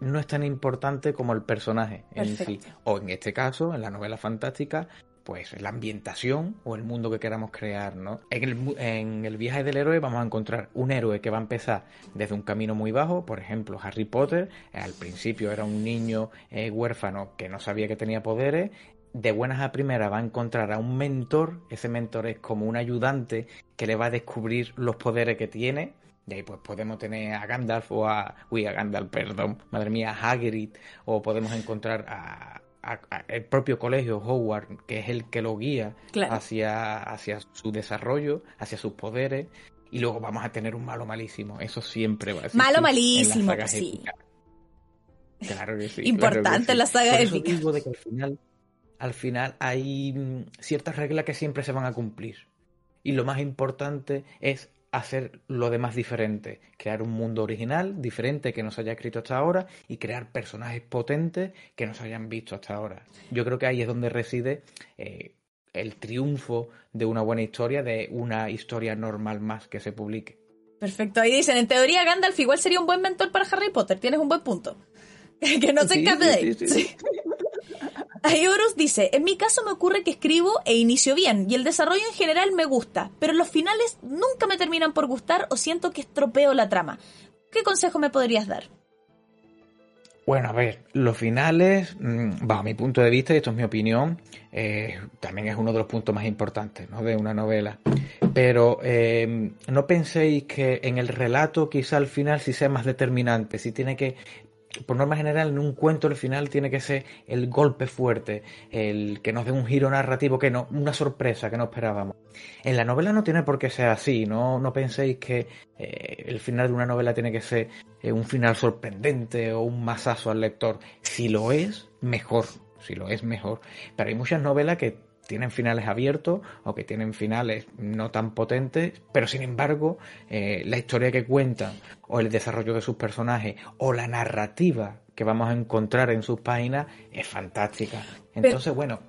no es tan importante como el personaje en sí. O en este caso, en la novela fantástica, pues la ambientación o el mundo que queramos crear, ¿no? En el, viaje del héroe vamos a encontrar un héroe que va a empezar desde un camino muy bajo, por ejemplo Harry Potter, al principio era un niño eh, huérfano que no sabía que tenía poderes, de buenas a primeras va a encontrar a un mentor, ese mentor es como un ayudante que le va a descubrir los poderes que tiene, y ahí pues podemos tener a Gandalf o a... Uy, a Gandalf, perdón, madre mía, a Hagrid, o podemos encontrar a, el propio colegio Howard, que es el que lo guía hacia, hacia su desarrollo, hacia sus poderes, y luego vamos a tener un malo malísimo. Eso siempre va a ser. Malo malísimo, sí. Claro que sí. Importante en la saga épica. Digo de que al final, al final hay mm, ciertas reglas que siempre se van a cumplir. Y lo más importante es hacer lo demás diferente, crear un mundo original, diferente que no se haya escrito hasta ahora y crear personajes potentes que no se hayan visto hasta ahora. Yo creo que ahí es donde reside eh, el triunfo de una buena historia, de una historia normal más que se publique. Perfecto, ahí dicen, en teoría Gandalf igual sería un buen mentor para Harry Potter, tienes un buen punto. que no se escape de ahí. Horus dice, en mi caso me ocurre que escribo e inicio bien y el desarrollo en general me gusta, pero los finales nunca me terminan por gustar o siento que estropeo la trama. ¿Qué consejo me podrías dar? Bueno, a ver, los finales, mm, a mi punto de vista, y esto es mi opinión, eh, también es uno de los puntos más importantes ¿no? de una novela. Pero eh, no penséis que en el relato quizá al final sí sea más determinante, si tiene que por norma general, en un cuento el final tiene que ser el golpe fuerte, el que nos dé un giro narrativo, que no, una sorpresa que no esperábamos. En la novela no tiene por qué ser así, no, no penséis que eh, el final de una novela tiene que ser eh, un final sorprendente o un masazo al lector. Si lo es, mejor. Si lo es, mejor. Pero hay muchas novelas que tienen finales abiertos o que tienen finales no tan potentes, pero sin embargo eh, la historia que cuentan o el desarrollo de sus personajes o la narrativa que vamos a encontrar en sus páginas es fantástica. Entonces, bueno,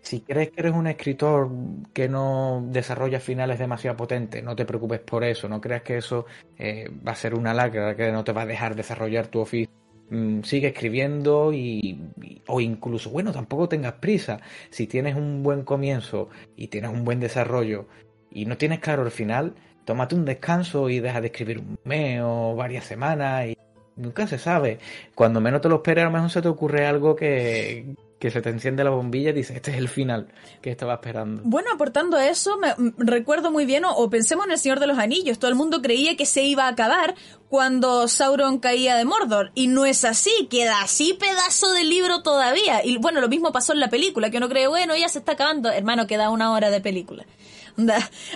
si crees que eres un escritor que no desarrolla finales demasiado potentes, no te preocupes por eso, no creas que eso eh, va a ser una lacra que no te va a dejar desarrollar tu oficio. Mm, sigue escribiendo y, o incluso, bueno, tampoco tengas prisa. Si tienes un buen comienzo y tienes un buen desarrollo y no tienes claro el final, tómate un descanso y deja de escribir un mes o varias semanas y nunca se sabe. Cuando menos te lo esperes, a lo mejor se te ocurre algo que, que se te enciende la bombilla y dices, este es el final que estaba esperando. Bueno, aportando a eso, me, recuerdo muy bien, o, pensemos en El Señor de los Anillos, todo el mundo creía que se iba a acabar cuando Sauron caía de Mordor, y no es así, queda así pedazo de libro todavía. Y bueno, lo mismo pasó en la película, que uno cree, bueno, ya se está acabando, hermano, queda una hora de película.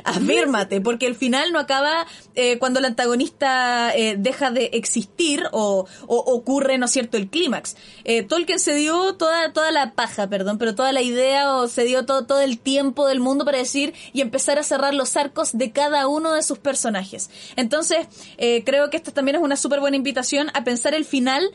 Afírmate, porque el final no acaba eh, cuando el antagonista eh, deja de existir o, ocurre, ¿no es cierto?, el clímax. Eh, Tolkien se dio toda, toda la paja, perdón, pero toda la idea o se dio todo, todo el tiempo del mundo para decir y empezar a cerrar los arcos de cada uno de sus personajes. Entonces, creo que esta también es una súper buena invitación a pensar el final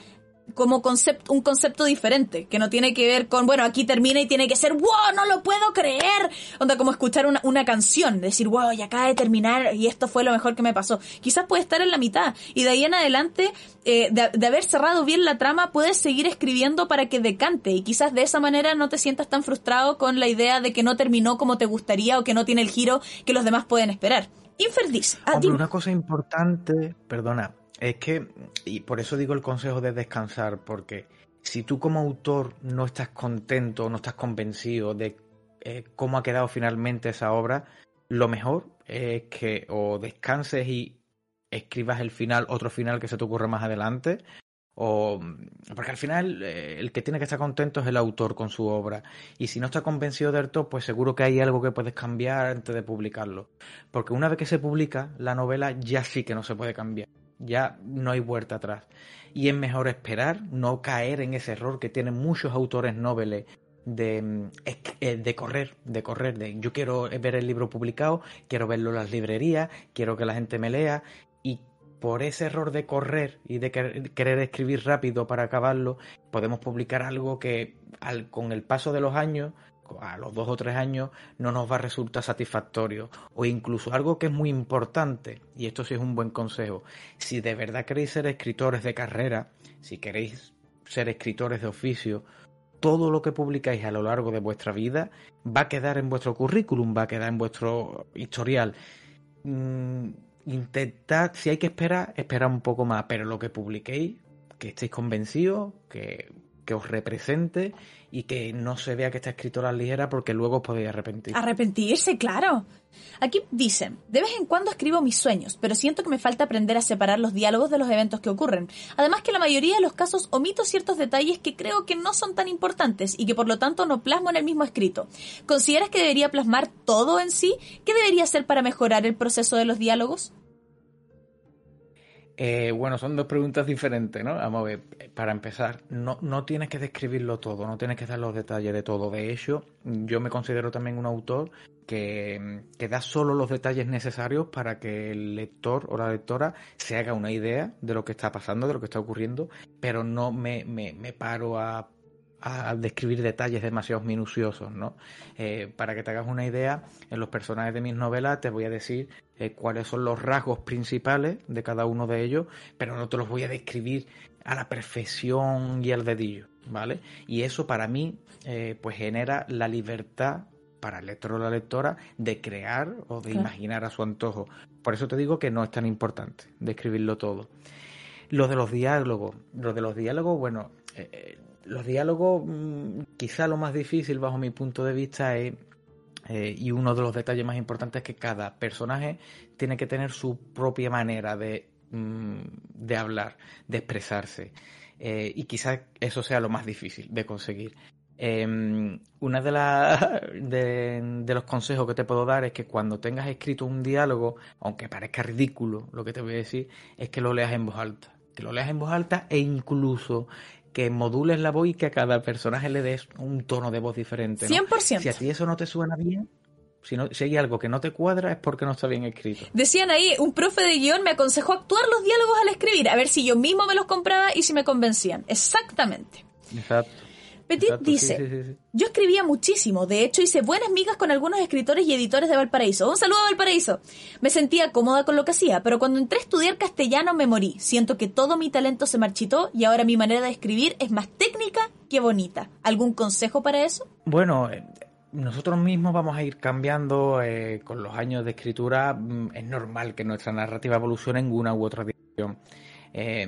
como concepto, un concepto diferente, que no tiene que ver con, bueno, aquí termina y tiene que ser, wow, no lo puedo creer. Onda, como escuchar una, una canción, decir, wow, ya acaba de terminar y esto fue lo mejor que me pasó. Quizás puede estar en la mitad y de ahí en adelante, eh, de, de, haber cerrado bien la trama, puedes seguir escribiendo para que decante y quizás de esa manera no te sientas tan frustrado con la idea de que no terminó como te gustaría o que no tiene el giro que los demás pueden esperar. Infer dice. Una cosa importante, perdona, es que, y por eso digo el consejo de descansar, porque si tú como autor no estás contento, no estás convencido de eh, cómo ha quedado finalmente esa obra, lo mejor es que o descanses y escribas el final, otro final que se te ocurra más adelante, o porque al final eh, el que tiene que estar contento es el autor con su obra. Y si no está convencido del todo pues seguro que hay algo que puedes cambiar antes de publicarlo. Porque una vez que se publica la novela ya sí que no se puede cambiar ya no hay vuelta atrás. Y es mejor esperar, no caer en ese error que tienen muchos autores noveles de, mm, eh, de correr, de correr, de yo quiero ver el libro publicado, quiero verlo en las librerías, quiero que la gente me lea y por ese error de correr y de querer escribir rápido para acabarlo, podemos publicar algo que al, con el paso de los años a los dos o tres años no nos va a resultar satisfactorio. O incluso algo que es muy importante, y esto sí es un buen consejo, si de verdad queréis ser escritores de carrera, si queréis ser escritores de oficio, todo lo que publicáis a lo largo de vuestra vida va a quedar en vuestro currículum, va a quedar en vuestro historial. Mm, intentad, si hay que esperar, esperar un poco más, pero lo que publiquéis, que estéis convencidos, que que os represente y que no se vea que está escrito a porque luego os podéis arrepentir. Arrepentirse, claro. Aquí dicen, de vez en cuando escribo mis sueños, pero siento que me falta aprender a separar los diálogos de los eventos que ocurren. Además que en la mayoría de los casos omito ciertos detalles que creo que no son tan importantes y que por lo tanto no plasmo en el mismo escrito. ¿Consideras que debería plasmar todo en sí? ¿Qué debería hacer para mejorar el proceso de los diálogos? Eh, bueno, son dos preguntas diferentes, ¿no? Vamos a ver, para empezar, no, no tienes que describirlo todo, no tienes que dar los detalles de todo. De hecho, yo me considero también un autor que, que, da solo los detalles necesarios para que el lector o la lectora se haga una idea de lo que está pasando, de lo que está ocurriendo, pero no me, me, me paro a a describir detalles demasiado minuciosos, ¿no? Eh, para que te hagas una idea, en los personajes de mis novelas te voy a decir eh, cuáles son los rasgos principales de cada uno de ellos, pero no te los voy a describir a la perfección y al dedillo, ¿vale? Y eso para mí, eh, pues genera la libertad para el lector o la lectora de crear o de imaginar a su antojo. Por eso te digo que no es tan importante describirlo todo. Lo de los diálogos, lo de los diálogos, bueno, los diálogos, mm, quizá lo más difícil bajo mi punto de vista es, eh, y uno de los detalles más importantes es que cada personaje tiene que tener su propia manera de, mm, de hablar, de expresarse. Eh, y quizás eso sea lo más difícil de conseguir. Eh, una de, de, de, los consejos que te puedo dar es que cuando tengas escrito un diálogo, aunque parezca ridículo lo que te voy a decir, es que lo leas en voz alta. Que lo leas en voz alta e incluso que modules la voz y que a cada personaje le des un tono de voz diferente. ¿no? 100%. Si a ti eso no te suena bien, si, no, si hay algo que no te cuadra es porque no está bien escrito. Decían ahí, un profe de guion me aconsejó actuar los diálogos al escribir, a ver si yo mismo me los compraba y si me convencían. Exactamente. Exacto. Petit Exacto, dice, sí, sí, sí. yo escribía muchísimo, de hecho hice buenas migas con algunos escritores y editores de Valparaíso. Un saludo a Valparaíso. Me sentía cómoda con lo que hacía, pero cuando entré a estudiar castellano me morí. Siento que todo mi talento se marchitó y ahora mi manera de escribir es más técnica que bonita. ¿Algún consejo para eso? Bueno, eh, nosotros mismos vamos a ir cambiando eh, con los años de escritura. mm, Es normal que nuestra narrativa evolucione en una u otra dirección. Eh,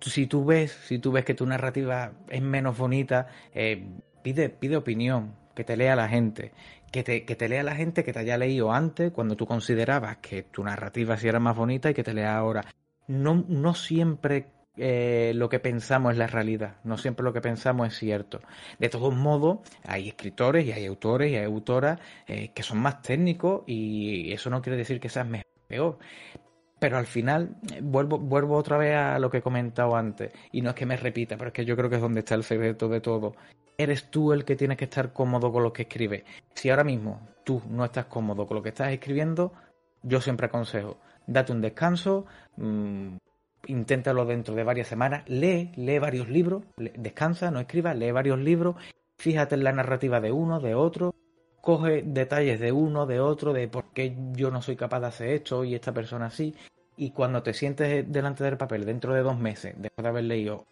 si tú ves, si tú ves que tu narrativa es menos bonita, eh, pide, pide opinión, que te lea la gente. Que te, que te lea la gente que te haya leído antes, cuando tú considerabas que tu narrativa sí era más bonita y que te lea ahora. No, no siempre eh, lo que pensamos es la realidad, no siempre lo que pensamos es cierto. De todos modos, hay escritores y hay autores y hay autoras eh, que son más técnicos y eso no quiere decir que seas mejor peor. Pero al final, eh, vuelvo, vuelvo otra vez a lo que he comentado antes, y no es que me repita, pero es que yo creo que es donde está el secreto de todo. Eres tú el que tienes que estar cómodo con lo que escribes. Si ahora mismo tú no estás cómodo con lo que estás escribiendo, yo siempre aconsejo, date un descanso, mm, inténtalo dentro de varias semanas, lee, lee varios libros, descansa, no escribas, lee varios libros, fíjate en la narrativa de uno, de otro, coge detalles de uno, de otro, de por qué yo no soy capaz de hacer esto y esta persona sí, y cuando te sientes delante del papel dentro de dos meses, después de haber leído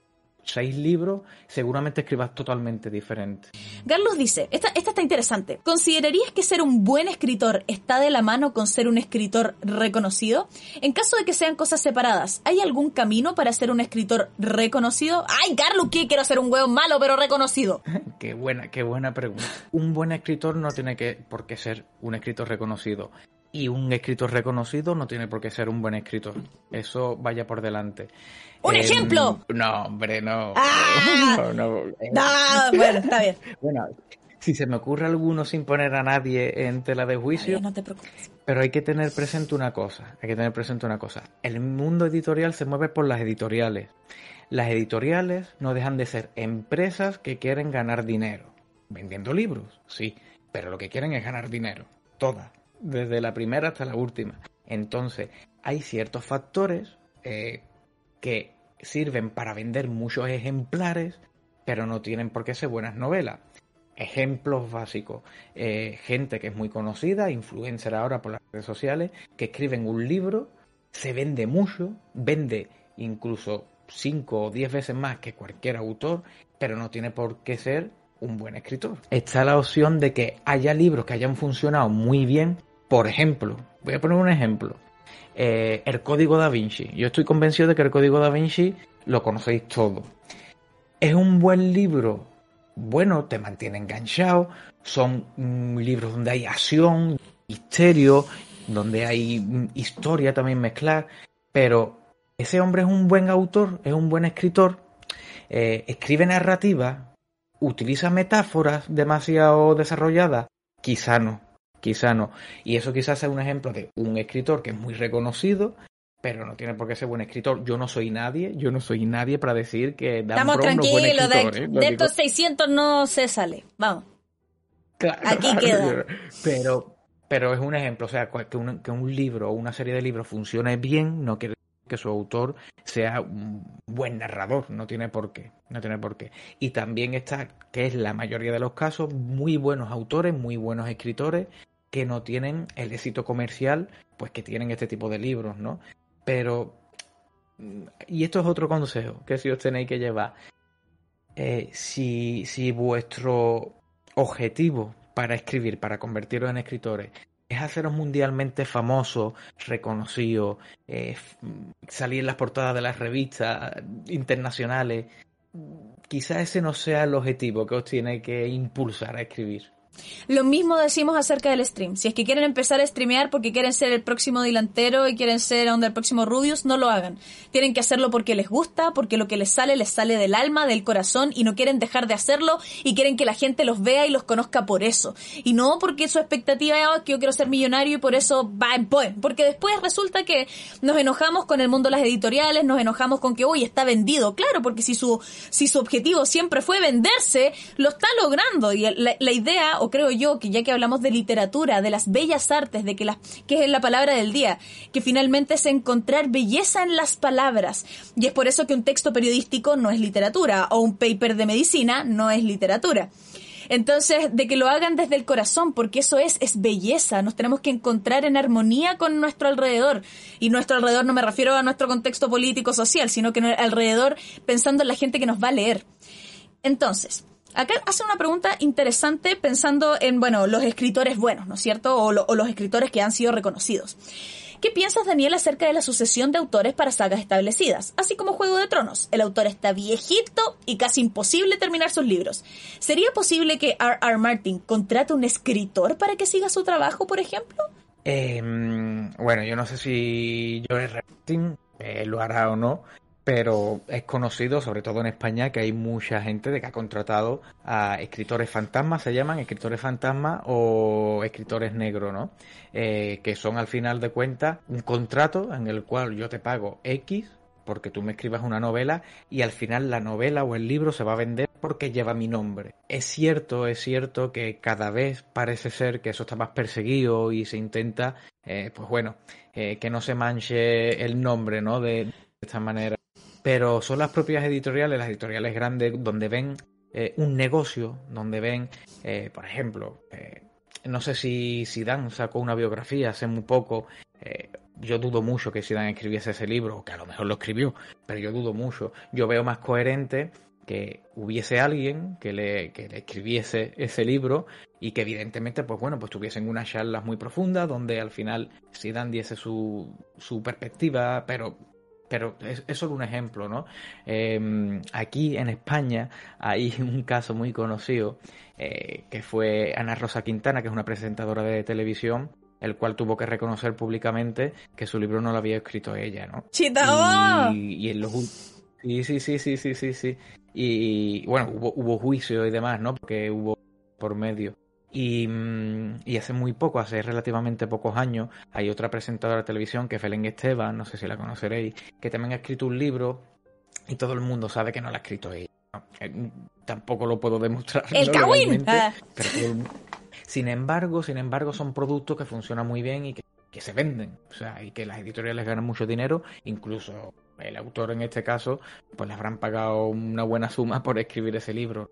seis libros, seguramente escribas totalmente diferente. Carlos dice, esta, esta está interesante. ¿Considerarías que ser un buen escritor está de la mano con ser un escritor reconocido? En caso de que sean cosas separadas, ¿hay algún camino para ser un escritor reconocido? ¡Ay, Carlos, ¿qué? Quiero ser un hueón malo pero reconocido. Qué buena, qué buena pregunta. Un buen escritor no tiene que por qué ser un escritor reconocido. Y un escritor reconocido no tiene por qué ser un buen escritor. Eso vaya por delante. ¡Un Em, ejemplo! No, hombre, no. ¡Ah! No, no. Ah, bueno, está bien. Bueno, si se me ocurre alguno sin poner a nadie en tela de juicio, no te preocupes. pero hay que tener presente una cosa, hay que tener presente una cosa. El mundo editorial se mueve por las editoriales. Las editoriales no dejan de ser empresas que quieren ganar dinero. Vendiendo libros, sí, pero lo que quieren es ganar dinero. Todas, desde la primera hasta la última. Entonces, hay ciertos factores eh, que sirven para vender muchos ejemplares, pero no tienen por qué ser buenas novelas. Ejemplos básicos. Eh, gente que es muy conocida, influencer ahora por las redes sociales, que escriben un libro, se vende mucho, vende incluso 5 o 10 veces más que cualquier autor, pero no tiene por qué ser un buen escritor. Está la opción de que haya libros que hayan funcionado muy bien. Por ejemplo, voy a poner un ejemplo. Eh, el Código da Vinci. Yo estoy convencido de que el Código da Vinci lo conocéis todo. Es un buen libro. Bueno, te mantiene enganchado. Son mm, libros donde hay acción, misterio, donde hay mm, historia también mezclar. Pero ese hombre es un buen autor, es un buen escritor. eh, escribe narrativa, utiliza metáforas demasiado desarrolladas. Quizá no, quizá no. Y eso quizás sea un ejemplo de un escritor que es muy reconocido, pero no tiene por qué ser buen escritor. Yo no soy nadie, yo no soy nadie para decir que Dan Estamos Brown no es buen tranquilos, de, escritor, ¿eh? De estos 600 no se sale. Vamos. Claro, aquí queda. Pero, pero es un ejemplo, o sea, que un, que un libro o una serie de libros funcione bien no quiere decir que su autor sea un buen narrador, no tiene por qué, no tiene por qué. Y también está, que es la mayoría de los casos, muy buenos autores, muy buenos escritores que no tienen el éxito comercial, pues que tienen este tipo de libros, ¿no? Pero, y esto es otro consejo que si os tenéis que llevar, eh, si, si vuestro objetivo para escribir, para convertiros en escritores, es haceros mundialmente famosos, reconocidos, eh, salir en las portadas de las revistas internacionales, quizás ese no sea el objetivo que os tiene que impulsar a escribir. Lo mismo decimos acerca del stream. Si es que quieren empezar a streamear porque quieren ser el próximo delantero y quieren ser onda el próximo Rubius, no lo hagan. Tienen que hacerlo porque les gusta, porque lo que les sale les sale del alma, del corazón y no quieren dejar de hacerlo y quieren que la gente los vea y los conozca por eso. Y no porque su expectativa es que yo quiero ser millonario y por eso va en poen. Porque después resulta que nos enojamos con el mundo de las editoriales, nos enojamos con que hoy está vendido. Claro, porque si su, si su objetivo siempre fue venderse, lo está logrando. Y la, la idea, creo yo, que ya que hablamos de literatura, de las bellas artes, de que las, que es la palabra del día, que finalmente es encontrar belleza en las palabras. Y es por eso que un texto periodístico no es literatura, o un paper de medicina no es literatura. Entonces, de que lo hagan desde el corazón, porque eso es, es belleza. Nos tenemos que encontrar en armonía con nuestro alrededor. Y nuestro alrededor no me refiero a nuestro contexto político social, sino que alrededor pensando en la gente que nos va a leer. Entonces, Acá hace una pregunta interesante pensando en, bueno, los escritores buenos, ¿no es cierto? O, los escritores que han sido reconocidos. ¿Qué piensas, Daniel, acerca de la sucesión de autores para sagas establecidas? Así como Juego de Tronos. El autor está viejito y casi imposible terminar sus libros. ¿Sería posible que R. R. Martin contrate un escritor para que siga su trabajo, por ejemplo? Em, bueno, yo no sé si George. Martin eh, lo hará o no, pero es conocido, sobre todo en España, que hay mucha gente de que ha contratado a escritores fantasmas, se llaman escritores fantasmas o escritores negros, ¿no? Eh, que son al final de cuentas un contrato en el cual yo te pago X porque tú me escribas una novela y al final la novela o el libro se va a vender porque lleva mi nombre. Es cierto, es cierto que cada vez parece ser que eso está más perseguido y se intenta, eh, pues bueno, eh, que no se manche el nombre, ¿no? De, esta manera pero son las propias editoriales, las editoriales grandes, donde ven eh, un negocio, donde ven, eh, por ejemplo, eh, no sé si Dan sacó una biografía hace muy poco. yo dudo mucho que Dan escribiese ese libro, que a lo mejor lo escribió, pero yo dudo mucho. Yo veo más coherente que hubiese alguien que le, que le escribiese ese libro y que evidentemente, pues bueno, pues tuviesen unas charlas muy profundas donde al final Dan diese su, su perspectiva, pero pero es, solo un ejemplo, ¿no? Em, aquí en España hay un caso muy conocido eh, que fue Ana Rosa Quintana, que es una presentadora de televisión, el cual tuvo que reconocer públicamente que su libro no lo había escrito ella, ¿no? ¡Chita! Y, y en los sí, sí, sí, sí, sí, sí, sí. Y, bueno, hubo, hubo juicio y demás, ¿no? Porque hubo por medio. Mm, y, hace muy poco, hace relativamente pocos años, hay otra presentadora de televisión que es Belén Esteban, no sé si la conoceréis, que también ha escrito un libro y todo el mundo sabe que no lo ha escrito ella. Eh, tampoco lo puedo demostrar. ¡El Kawin! Ah. sin embargo, sin embargo, son productos que funcionan muy bien y que, que se venden. O sea, y que las editoriales ganan mucho dinero, incluso el autor en este caso, pues le habrán pagado una buena suma por escribir ese libro.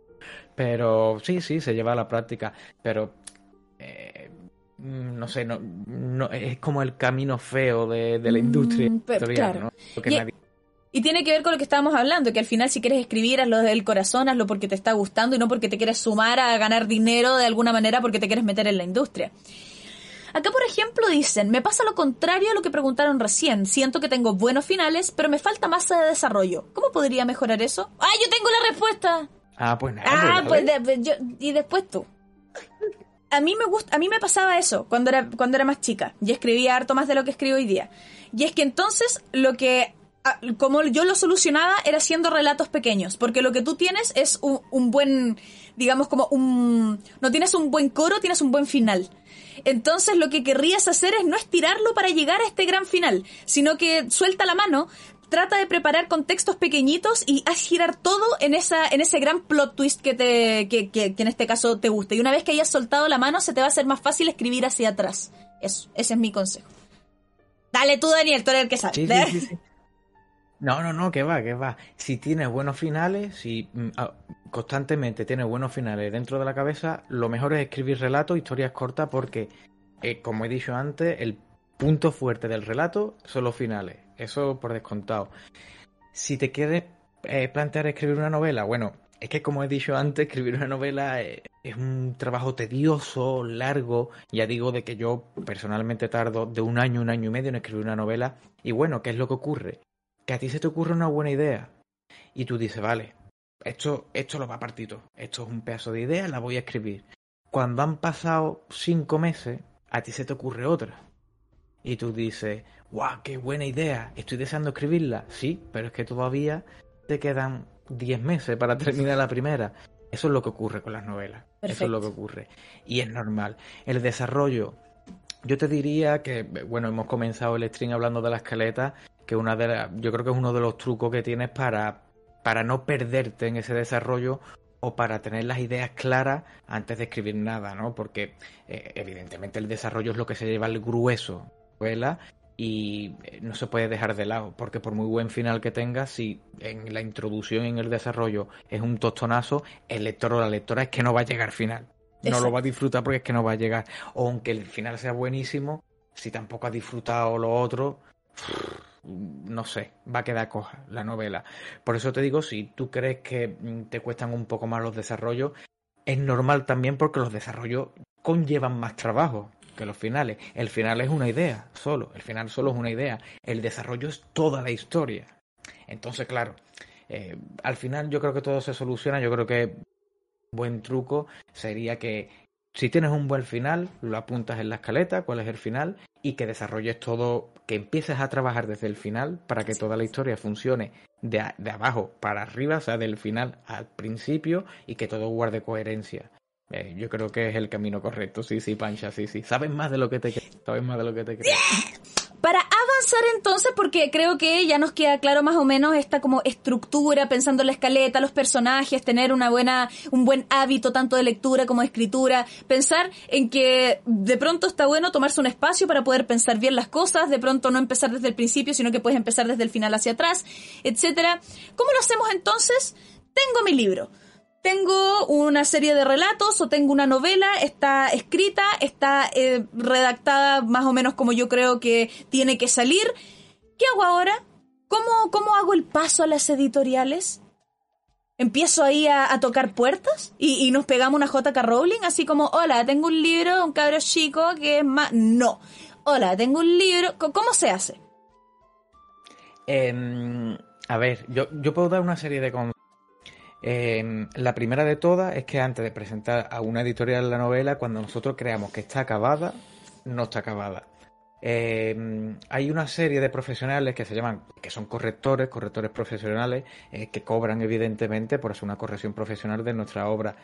Pero sí, sí, se lleva a la práctica. Pero eh, no sé, no, no, es como el camino feo de, la mm, industria. y, tiene que ver con lo que estábamos hablando, que al final si quieres escribir, hazlo del corazón, hazlo porque te está gustando y no porque te quieres sumar a ganar dinero de alguna manera porque te quieres meter en la industria. Acá, por ejemplo, dicen, me pasa lo contrario a lo que preguntaron recién. Siento que tengo buenos finales, pero me falta masa de desarrollo. ¿Cómo podría mejorar eso? ¡Ah, yo tengo la respuesta! Ah, pues nada. Ah, pues, yo, y después tú. A mí me gusta, a mí me pasaba eso cuando era cuando era más chica y escribía harto más de lo que escribo hoy día. Y es que entonces lo que como yo lo solucionaba era haciendo relatos pequeños, porque lo que tú tienes es un, un, buen, digamos como un, no tienes un buen coro, tienes un buen final. Entonces lo que querrías hacer es no estirarlo para llegar a este gran final, sino que suelta la mano, trata de preparar contextos pequeñitos y haz girar todo en esa en ese gran plot twist que te que, que, en este caso te guste. Y una vez que hayas soltado la mano, se te va a hacer más fácil escribir hacia atrás. Eso, ese es mi consejo. Dale tú, Daniel, tú eres el que sabe. no, no, no, que va, que va. Si tienes buenos finales, si mm, constantemente tienes buenos finales dentro de la cabeza, lo mejor es escribir relatos, historias cortas, porque, eh, como he dicho antes, el punto fuerte del relato son los finales. Eso por descontado. Si te quieres eh, plantear escribir una novela, bueno, es que como he dicho antes, escribir una novela eh, es un trabajo tedioso, largo. Ya digo de que yo personalmente tardo de un año, un año y medio en escribir una novela. Y bueno, ¿qué es lo que ocurre? Que a ti se te ocurre una buena idea. Y tú dices, vale, esto, esto lo va partito. Esto es un pedazo de idea, la voy a escribir. cuando han pasado cinco meses, a ti se te ocurre otra. Y tú dices, ¡guau, qué buena idea! Estoy deseando escribirla. Sí, pero es que todavía te quedan diez meses para terminar la primera. Eso es lo que ocurre con las novelas. Eso es lo que ocurre. Y es normal. El desarrollo. Yo te diría que, bueno, hemos comenzado el stream hablando de la escaleta, que una de yo creo que es uno de los trucos que tienes para, para no perderte en ese desarrollo o para tener las ideas claras antes de escribir nada, ¿no? Porque eh, evidentemente el desarrollo es lo que se lleva el grueso novela y eh, no se puede dejar de lado, porque por muy buen final que tenga, si en la introducción y en el desarrollo es un tostonazo, el lector o la lectora es que no va a llegar al final. No lo va a disfrutar porque es que no va a llegar. O aunque el final sea buenísimo, si tampoco ha disfrutado lo otro, no sé, va a quedar coja la novela. Por eso te digo, si tú crees que mm, te cuestan un poco más los desarrollos, es normal también porque los desarrollos conllevan más trabajo que los finales. El final es una idea, solo. El final solo es una idea. El desarrollo es toda la historia. Entonces, claro, eh, al final yo creo que todo se soluciona. Yo creo que buen truco sería que si tienes un buen final, lo apuntas en la escaleta, cuál es el final, y que desarrolles todo, que empieces a trabajar desde el final para que toda la historia funcione de, de abajo para arriba, o sea, del final al principio, y que todo guarde coherencia. Eh, yo creo que es el camino correcto, sí, sí, Pancha, sí, sí. Sabes más de lo que te crees, sabes más de lo que te crees. Para avanzar entonces, porque creo que ya nos queda claro más o menos esta como estructura, pensando en la escaleta, los personajes, tener una buena, un buen hábito tanto de lectura como de escritura, pensar en que de pronto está bueno tomarse un espacio para poder pensar bien las cosas, de pronto no empezar desde el principio, sino que puedes empezar desde el final hacia atrás, etcétera. ¿Cómo lo hacemos entonces? Tengo mi libro tengo una serie de relatos o tengo una novela, está escrita, está eh, redactada más o menos como yo creo que tiene que salir. ¿Qué hago ahora? ¿Cómo, cómo hago el paso a las editoriales? ¿Empiezo ahí a, tocar puertas? ¿Y, nos pegamos una JK Rowling? Así como, hola, tengo un libro, un cabro chico que es más... No. Hola, tengo un libro... ¿Cómo se hace? Em, a ver, yo, yo puedo dar una serie de Em, la primera de todas es que antes de presentar a una editorial la novela, cuando nosotros creamos que está acabada, no está acabada. Em, hay una serie de profesionales que se llaman, que son correctores, correctores profesionales, eh, que cobran evidentemente por hacer una corrección profesional de nuestra obra.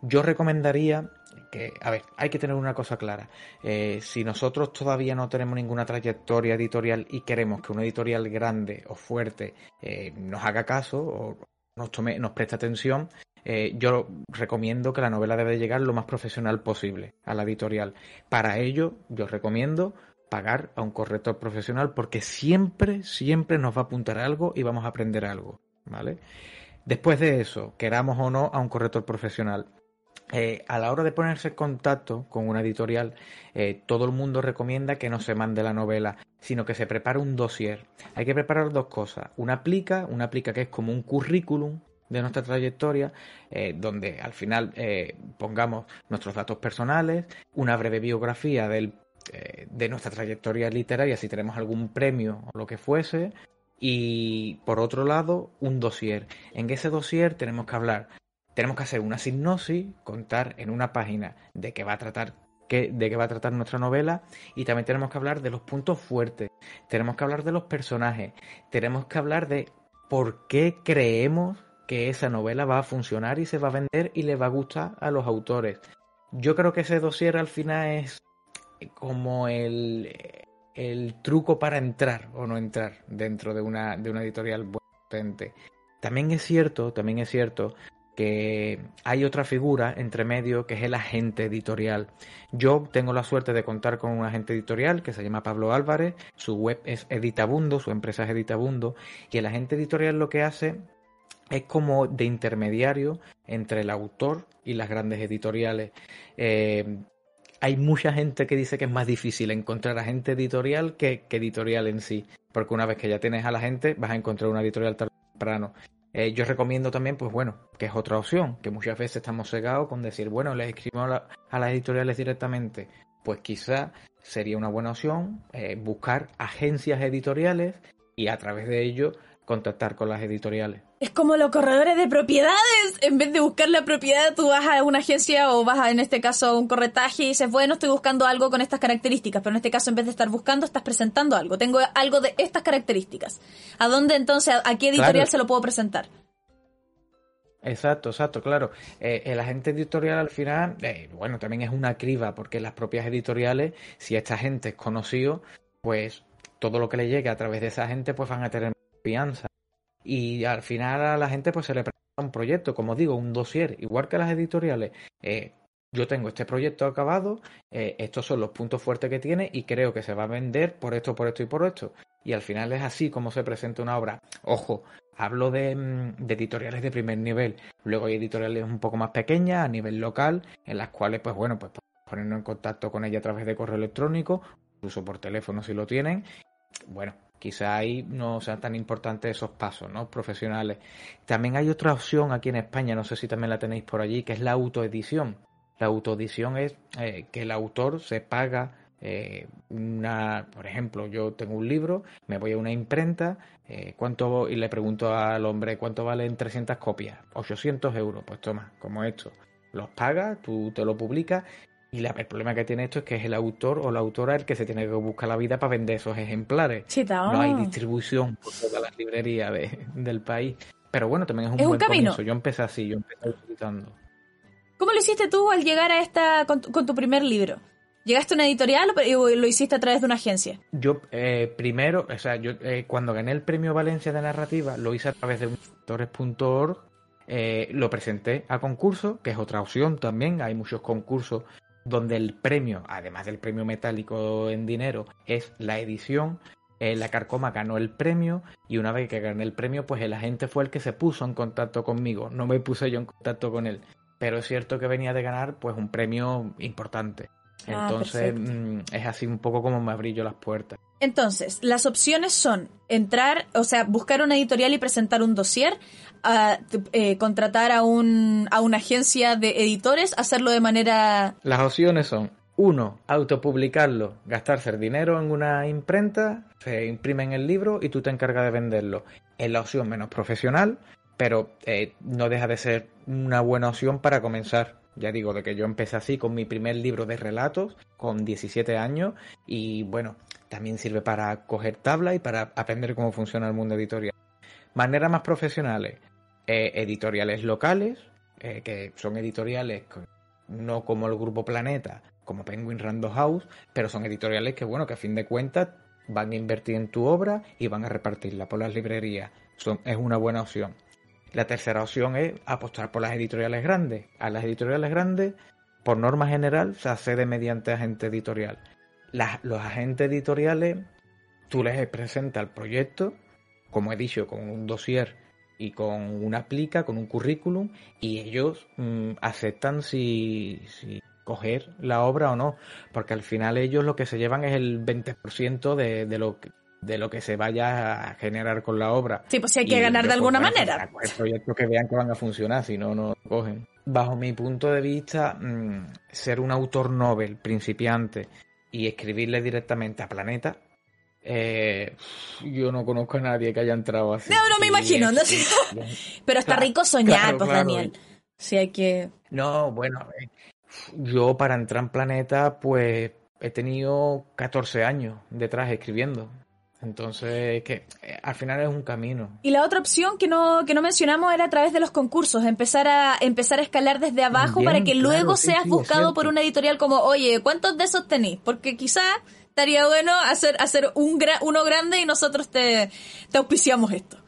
Yo recomendaría que, a ver, hay que tener una cosa clara. Eh, si nosotros todavía no tenemos ninguna trayectoria editorial y queremos que una editorial grande o fuerte eh, nos haga caso o nos, tome, preste atención, eh, yo recomiendo que la novela debe llegar lo más profesional posible a la editorial. Para ello, yo recomiendo pagar a un corrector profesional porque siempre, siempre nos va a apuntar algo y vamos a aprender algo, ¿vale? Después de eso, queramos o no a un corrector profesional, eh, a la hora de ponerse en contacto con una editorial, eh, todo el mundo recomienda que no se mande la novela, sino que se prepare un dossier. Hay que preparar dos cosas. Una plica, una plica que es como un currículum de nuestra trayectoria, eh, donde al final pongamos nuestros datos personales, una breve biografía de nuestra trayectoria literaria, si tenemos algún premio o lo que fuese, y por otro lado, un dossier. En ese dossier tenemos que hablar tenemos que hacer una sinopsis, contar en una página de qué va a tratar de qué va a tratar nuestra novela y también tenemos que hablar de los puntos fuertes, tenemos que hablar de los personajes, tenemos que hablar de por qué creemos que esa novela va a funcionar y se va a vender y le va a gustar a los autores. Yo creo que ese dossier al final es como el, el truco para entrar o no entrar dentro de una, de una editorial potente. También es cierto, también es cierto que hay otra figura entre medio que es el agente editorial. Yo tengo la suerte de contar con un agente editorial que se llama Pablo Álvarez, su web es Editabundo, su empresa es Editabundo, y el agente editorial lo que hace es como de intermediario entre el autor y las grandes editoriales. Eh, hay mucha gente que dice que es más difícil encontrar agente editorial que, que editorial en sí, porque una vez que ya tienes a la gente vas a encontrar una editorial temprano. Eh, yo recomiendo también, pues bueno, que es otra opción, que muchas veces estamos cegados con decir, bueno, les escribimos a, las editoriales directamente. Pues quizá sería una buena opción eh, buscar agencias editoriales y a través de ello contactar con las editoriales. Es como los corredores de propiedades. En vez de buscar la propiedad, tú vas a una agencia o vas a, en este caso, a un corretaje y dices, bueno, estoy buscando algo con estas características. Pero en este caso, en vez de estar buscando, estás presentando algo. Tengo algo de estas características. ¿A dónde entonces, a, qué editorial se lo puedo presentar? Exacto, exacto, claro. Eh, el agente editorial al final, eh, bueno, también es una criba, porque las propias editoriales, si esta gente es conocido, pues todo lo que le llegue a través de esa gente, pues van a tener Y al final a la gente pues se le presenta un proyecto, como digo, un dossier, igual que las editoriales. Eh, yo tengo este proyecto acabado, eh, estos son los puntos fuertes que tiene y creo que se va a vender por esto, por esto y por esto. Y al final es así como se presenta una obra. Ojo, hablo de, mm, de, editoriales de primer nivel. Luego hay editoriales un poco más pequeñas a nivel local, en las cuales, pues bueno, pues ponernos en contacto con ella a través de correo electrónico, incluso por teléfono si lo tienen. Bueno, quizá ahí no sean tan importantes esos pasos ¿no? profesionales. También hay otra opción aquí en España, no sé si también la tenéis por allí, que es la autoedición. La autoedición es eh, que el autor se paga eh, una, por ejemplo, yo tengo un libro, me voy a una imprenta, eh, ¿cuánto? Y le pregunto al hombre, ¿cuánto valen 300 copias? 800 euros, pues toma, como esto. Los pagas, tú te lo publicas y el problema que tiene esto es que es el autor o la autora el que se tiene que buscar la vida para vender esos ejemplares. no hay distribución por todas las librerías del país. Pero bueno, también es un buen camino. Yo empecé así, yo empecé utilizando. ¿Cómo lo hiciste tú al llegar a esta con, tu primer libro? ¿Llegaste a una editorial o lo hiciste a través de una agencia? Yo eh, primero, o sea, yo eh, cuando gané el premio Valencia de narrativa lo hice a través de autores.org eh, lo presenté a concurso, que es otra opción también. Hay muchos concursos donde el premio, además del premio metálico en dinero, es la edición. Eh, la Carcoma ganó el premio y una vez que gané el premio, pues el agente fue el que se puso en contacto conmigo. No me puse yo en contacto con él. Pero es cierto que venía de ganar pues un premio importante. Ah, Entonces mm, es así un poco como me abrí yo las puertas. Entonces, las opciones son entrar, o sea, buscar una editorial y presentar un dossier, eh, contratar a, un, a una agencia de editores, hacerlo de manera... Las opciones son, uno, autopublicarlo, gastarse el dinero en una imprenta, se imprime en el libro y tú te encargas de venderlo. Es la opción menos profesional, pero eh, no deja de ser una buena opción para comenzar. Ya digo, de que yo empecé así con mi primer libro de relatos, con 17 años, y bueno, también sirve para coger tabla y para aprender cómo funciona el mundo editorial. Maneras más profesionales, eh, editoriales locales, eh, que son editoriales no como el Grupo Planeta, como Penguin Random House, pero son editoriales que, bueno, que a fin de cuentas van a invertir en tu obra y van a repartirla por las librerías. Es una buena opción. La tercera opción es apostar por las editoriales grandes. A las editoriales grandes, por norma general, se accede mediante agente editorial. los agentes editoriales, tú les presentas el proyecto, como he dicho, con un dossier y con una plica, con un currículum, y ellos mm, aceptan si, coger la obra o no, porque al final ellos lo que se llevan es el 20% de, de lo que de lo que se vaya a generar con la obra. Sí, pues si hay que ganar de alguna manera. proyectos que vean que van a funcionar, si no, no cogen. Bajo mi punto de vista, mm, ser un autor novel principiante y escribirle directamente a Planeta, eh, yo no conozco a nadie que haya entrado así. No, no me imagino. Pero está rico soñar, pues Daniel. Si hay que... No, bueno, eh, yo para entrar en Planeta, pues he tenido 14 años detrás escribiendo. Entonces, que eh, al final es un camino. Y la otra opción que no, que no mencionamos era a través de los concursos, empezar a, empezar a escalar desde abajo para que luego seas buscado por una editorial como, oye, ¿cuántos de esos tenéis? Porque quizá estaría bueno hacer, hacer un uno grande y nosotros te, te auspiciamos esto.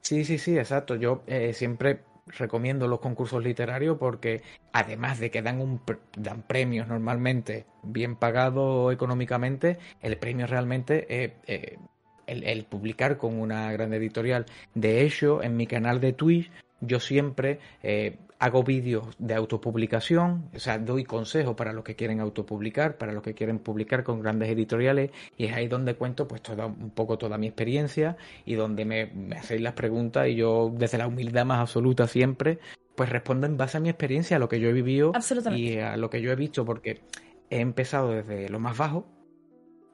Sí, sí, sí, exacto. Yo eh, siempre recomiendo los concursos literarios porque además de que dan, un, dan premios normalmente bien pagados económicamente, el premio realmente es eh, el, publicar con una gran editorial. De hecho, en mi canal de Twitch yo siempre eh, hago vídeos de autopublicación, o sea, doy consejos para los que quieren autopublicar, para los que quieren publicar con grandes editoriales, y es ahí donde cuento pues toda, un poco toda mi experiencia y donde me, hacéis las preguntas y yo desde la humildad más absoluta siempre, pues respondo en base a mi experiencia, a lo que yo he vivido y a lo que yo he visto, porque he empezado desde lo más bajo.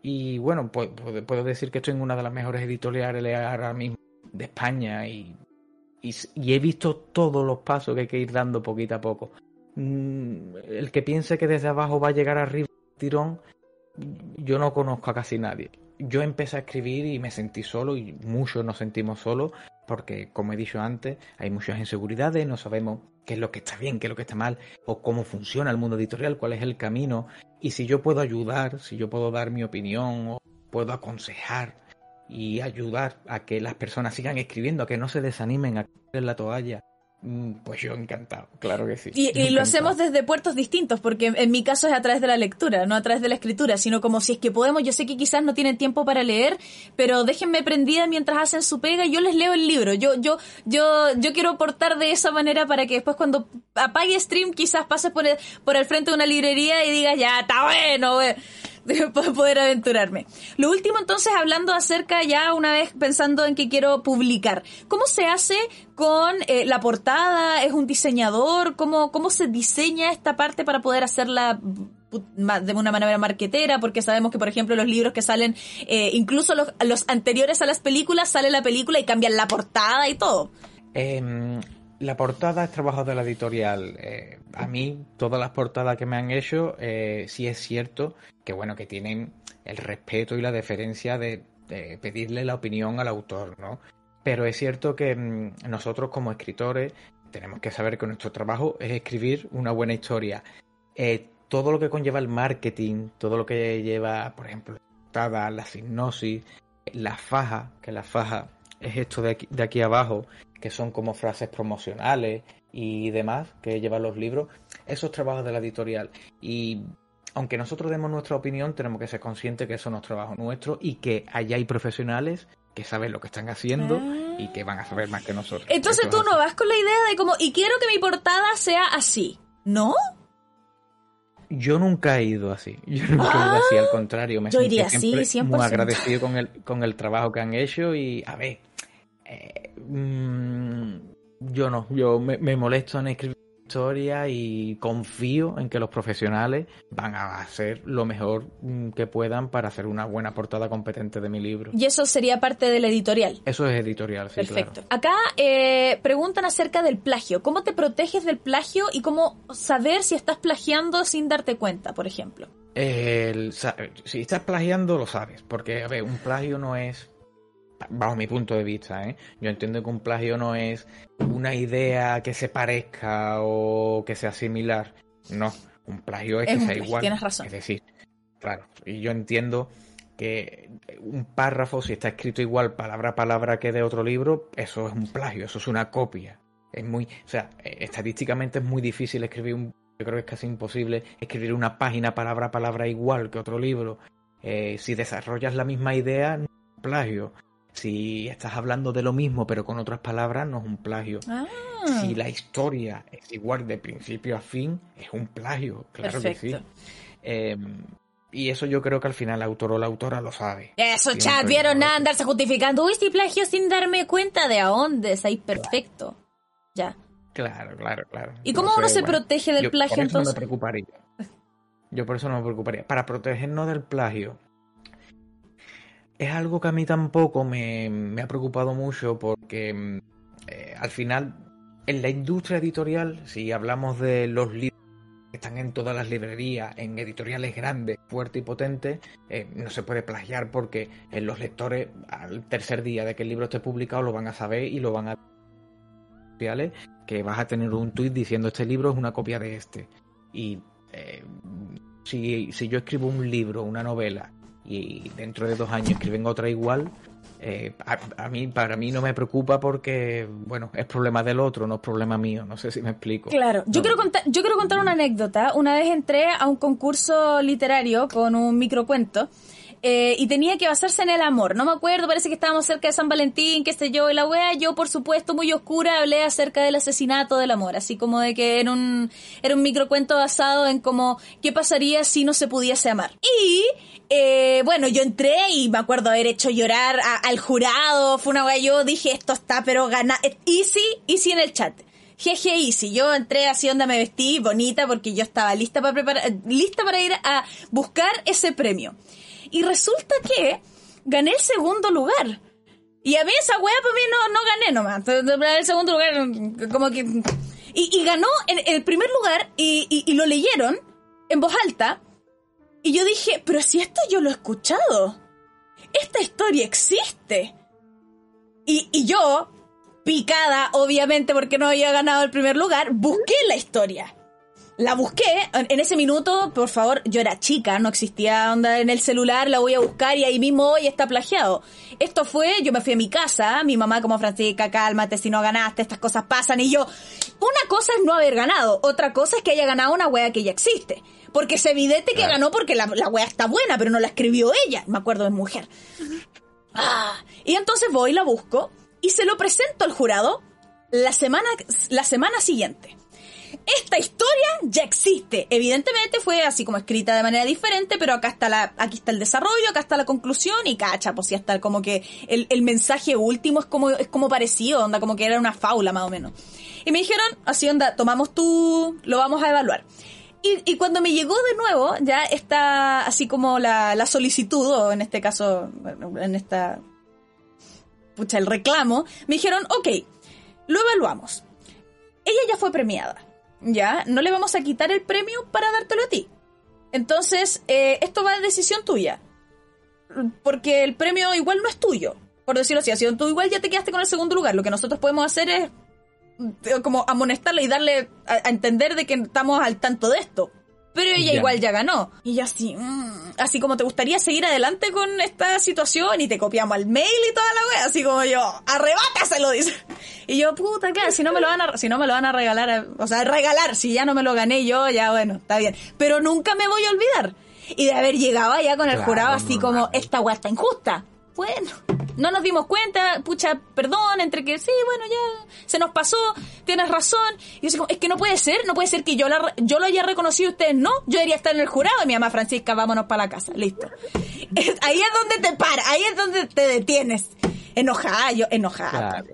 Y bueno, pues, puedo decir que estoy en una de las mejores editoriales ahora mismo de España y, y, he visto todos los pasos que hay que ir dando poquito a poco. Mm, el que piense que desde abajo va a llegar arriba tirón, yo no conozco a casi nadie. Yo empecé a escribir y me sentí solo y muchos nos sentimos solos porque, como he dicho antes, hay muchas inseguridades, no sabemos qué es lo que está bien, qué es lo que está mal, o cómo funciona el mundo editorial, cuál es el camino, y si yo puedo ayudar, si yo puedo dar mi opinión o puedo aconsejar y ayudar a que las personas sigan escribiendo, a que no se desanimen a en la toalla, mm, pues yo encantado, claro que sí. Y, lo hacemos desde puertos distintos, porque en mi caso es a través de la lectura, no a través de la escritura, sino como si es que podemos, yo sé que quizás no tienen tiempo para leer, pero déjenme prendida mientras hacen su pega, yo les leo el libro, yo, yo, yo, yo quiero aportar de esa manera para que después cuando apague stream quizás pases por el, por el frente de una librería y digas, ya, está bueno, para poder aventurarme. Lo último entonces hablando acerca ya una vez pensando en que quiero publicar. ¿Cómo se hace con eh, la portada? ¿Es un diseñador? ¿Cómo, ¿Cómo se diseña esta parte para poder hacerla de una manera marquetera, porque sabemos que, por ejemplo, los libros que salen, eh, incluso los, los, anteriores a las películas, sale la película y cambian la portada y todo. Eh, la portada es trabajo de la editorial. Eh, a mí, todas las portadas que me han hecho, eh, sí es cierto que, bueno, que tienen el respeto y la deferencia de, pedirle la opinión al autor, ¿no? Pero es cierto que mm, nosotros como escritores tenemos que saber que nuestro trabajo es escribir una buena historia. Eh, todo lo que conlleva el marketing, todo lo que lleva, por ejemplo, la portada, la sinopsis, la faja, que la faja es esto de aquí abajo, que son como frases promocionales y demás que llevan los libros, esos trabajos de la editorial. Y aunque nosotros demos nuestra opinión, tenemos que ser conscientes que eso no es trabajo nuestro y que allá hay profesionales que saben lo que están haciendo y que van a saber más que nosotros. Entonces tú no vas con la idea de como, y quiero que mi portada sea así, ¿no? Yo nunca he ido así. Yo nunca he ido así, al contrario. Me yo iría así, muy agradecido con el, con el trabajo que han hecho y, a ver, eh, mm, yo no, yo me, molesto en escribir historia y confío en que los profesionales van a hacer lo mejor mm, que puedan para hacer una buena portada competente de mi libro. Y eso sería parte del editorial. Eso es editorial, sí. Perfecto. Acá eh, preguntan acerca del plagio. ¿Cómo te proteges del plagio y cómo saber si estás plagiando sin darte cuenta, por ejemplo? si estás plagiando, lo sabes. Porque, a ver, un plagio no es bajo mi punto de vista, ¿eh? yo entiendo que un plagio no es una idea que se parezca o que sea similar. No, un plagio es, que sea igual. Tienes razón. Es decir, claro, y yo entiendo que un párrafo, si está escrito igual palabra a palabra que de otro libro, eso es un plagio, eso es una copia. Es muy, o sea, estadísticamente es muy difícil escribir un, yo creo que es casi imposible escribir una página palabra a palabra igual que otro libro. Eh, si desarrollas la misma idea, no es un plagio. Si estás hablando de lo mismo pero con otras palabras, no es un plagio. Ah. Si la historia es igual de principio a fin, es un plagio, claro que sí. Em, y eso yo creo que al final el autor o la autora lo sabe. Eso, chat, vieron nada andarse justificando. Uy, si plagio sin darme cuenta de a dónde, ahí perfecto. Ya. Claro, claro, claro. ¿Y cómo uno se protege del plagio por eso entonces? No me preocuparía. Yo por eso no me preocuparía. Para protegernos del plagio, es algo que a mí tampoco me, ha preocupado mucho porque mm, eh, al final en la industria editorial, si hablamos de los libros que están en todas las librerías, en editoriales grandes, fuertes y potentes, eh, no se puede plagiar porque en los lectores al tercer día de que el libro esté publicado lo van a saber y lo van a que vas a tener un tuit diciendo este libro es una copia de este. Y eh, si, si yo escribo un libro, una novela, y dentro de dos años escriben otra igual, eh, a, mí para mí no me preocupa porque bueno es problema del otro no es problema mío no sé si me explico. Claro. Yo quiero contar yo quiero contar una anécdota. Una vez entré a un concurso literario con un microcuento eh, y tenía que basarse en el amor. No me acuerdo, parece que estábamos cerca de San Valentín, qué sé yo, y la wea, yo por supuesto muy oscura hablé acerca del asesinato del amor, así como de que era un, era un microcuento basado en como qué pasaría si no se pudiese amar. Y eh, bueno, yo entré y me acuerdo haber hecho llorar al jurado. Fue una weá, yo dije, esto está, pero gana. Easy, easy en el chat. Jeje, easy. Yo entré así donde me vestí, bonita, porque yo estaba lista para preparar, lista para ir a buscar ese premio. Y resulta que gané el segundo lugar. Y a mí esa weá para mí no, no gané nomás. El segundo lugar, como que... Y, ganó en, el primer lugar y, y, lo leyeron en voz alta. Y yo dije, pero si esto yo lo he escuchado. Esta historia existe. Y, y yo, picada, obviamente porque no había ganado el primer lugar, busqué la historia. La busqué, en ese minuto, por favor, yo era chica, no existía onda en el celular, la voy a buscar y ahí mismo hoy está plagiado. Esto fue, yo me fui a mi casa, mi mamá como Francisca, cálmate, si no ganaste, estas cosas pasan, y yo, una cosa es no haber ganado, otra cosa es que haya ganado una wea que ya existe. Porque es evidente que ganó porque la, la wea está buena, pero no la escribió ella, me acuerdo de mujer. Ah, y entonces voy, la busco, y se lo presento al jurado la semana, la semana siguiente. Esta historia ya existe. Evidentemente fue así como escrita de manera diferente, pero acá está la, aquí está el desarrollo, acá está la conclusión y cacha, pues ya está como que el, el mensaje último es como, es como parecido, onda, como que era una faula más o menos. Y me dijeron, así onda, tomamos tú, lo vamos a evaluar. Y, y, cuando me llegó de nuevo, ya está así como la, la solicitud, o en este caso, en esta pucha, el reclamo, me dijeron, ok, lo evaluamos. Ella ya fue premiada, ¿ya? No le vamos a quitar el premio para dártelo a ti. Entonces, eh, esto va de decisión tuya. Porque el premio igual no es tuyo, por decirlo así. Así tú igual ya te quedaste con el segundo lugar. Lo que nosotros podemos hacer es eh, como amonestarle y darle a entender de que estamos al tanto de esto. Pero ella igual ya ganó. Y yo así, mm, así como te gustaría seguir adelante con esta situación y te copiamos al mail y toda la wea, así como yo, arrebátaselo, dice. Y yo, puta, claro, si no me lo van a, si no me lo van a regalar, o sea, regalar, si ya no me lo gané yo, ya bueno, está bien. Pero nunca me voy a olvidar. Y de haber llegado allá con el jurado así como, esta wea está injusta. Bueno, no nos dimos cuenta, pucha, perdón, entre que sí, bueno, ya se nos pasó, tienes razón. Y yo es que no puede ser, no puede ser que yo, la, yo lo haya reconocido ustedes no. Yo debería estar en el jurado y mi mamá Francisca, vámonos para la casa, listo. ahí es donde te para, ahí es donde te detienes. Enojada, yo, enojada.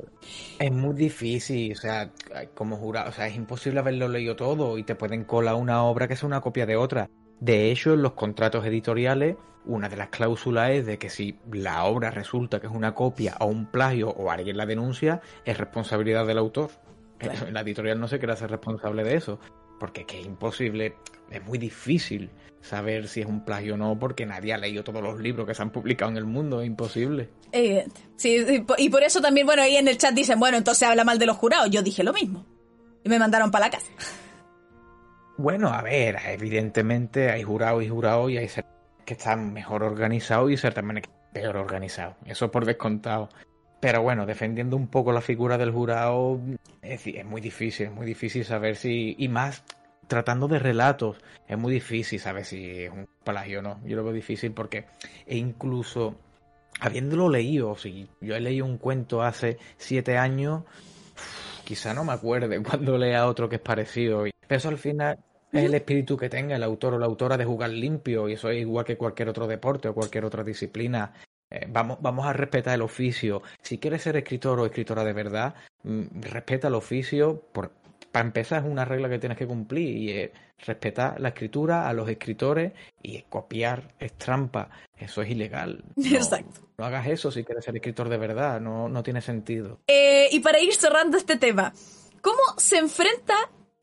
Es muy difícil, o sea, como jurado, o sea, es imposible haberlo leído todo y te pueden colar una obra que es una copia de otra. De hecho, en los contratos editoriales, una de las cláusulas es de que si la obra resulta que es una copia o un plagio o alguien la denuncia, es responsabilidad del autor. La editorial no se quiere hacer responsable de eso, porque es que es imposible, es muy difícil saber si es un plagio o no, porque nadie ha leído todos los libros que se han publicado en el mundo, es imposible. Evidente. Sí, y por eso también, bueno, ahí en el chat dicen, bueno, entonces habla mal de los jurados. Yo dije lo mismo. Y me mandaron para la casa. Bueno, a ver, evidentemente hay jurados y jurados y hay que están mejor organizados y ser también peor organizados. Eso por descontado. Pero bueno, defendiendo un poco la figura del jurado, es, es, muy difícil, es muy difícil saber si. Y más tratando de relatos, es muy difícil saber si es un plagio o no. Yo lo veo difícil porque e incluso habiéndolo leído, si yo he leído un cuento hace siete años, quizá no me acuerde cuando lea otro que es parecido. Pero eso al final es el espíritu que tenga el autor o la autora de jugar limpio y eso es igual que cualquier otro deporte o cualquier otra disciplina. Eh, vamos, vamos a respetar el oficio. Si quieres ser escritor o escritora de verdad, mm, respeta el oficio. Por, para empezar, es una regla que tienes que cumplir y es respetar la escritura a los escritores y copiar es trampa. Eso es ilegal. Exacto. No hagas eso si quieres ser escritor de verdad, no, no tiene sentido. Eh, y para ir cerrando este tema, ¿cómo se enfrenta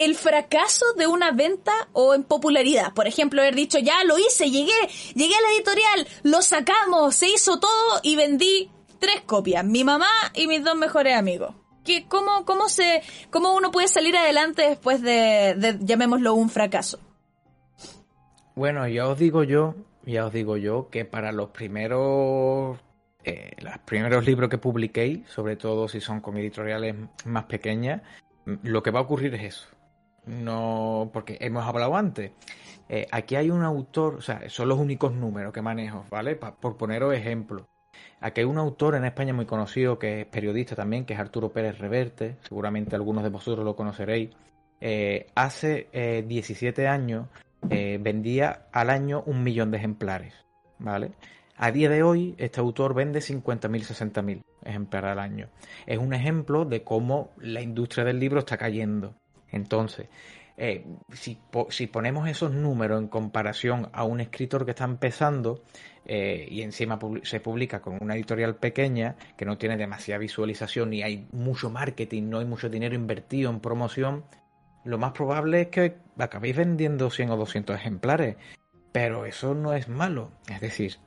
el fracaso de una venta o en popularidad. Por ejemplo, haber dicho, ya lo hice, llegué, llegué a la editorial, lo sacamos, se hizo todo y vendí tres copias, mi mamá y mis dos mejores amigos. ¿Qué, cómo, cómo, se, ¿Cómo uno puede salir adelante después de, llamémoslo, un fracaso? Bueno, ya os digo yo, ya os digo yo, que para los primeros eh, los primeros libros que publiquéis, sobre todo si son con editoriales más pequeñas, lo que va a ocurrir es eso no, porque hemos hablado antes. Eh, aquí hay un autor, o sea, son los únicos números que manejo, ¿vale? por poneros ejemplos. Aquí hay un autor en España muy conocido que es periodista también, que es Arturo Pérez Reverte, seguramente algunos de vosotros lo conoceréis. Eh, hace 17 eh, años vendía al año un millón de ejemplares, ¿vale? A día de hoy, este autor vende 50.000, 60.000 ejemplares al año. Es un ejemplo de cómo la industria del libro está cayendo. Entonces, eh, si, si, ponemos esos números en comparación a un escritor que está empezando eh, y encima se publica con una editorial pequeña que no tiene demasiada visualización ni hay mucho marketing, no hay mucho dinero invertido en promoción, lo más probable es que acabéis vendiendo 100 o 200 ejemplares. Pero eso no es malo. Es decir,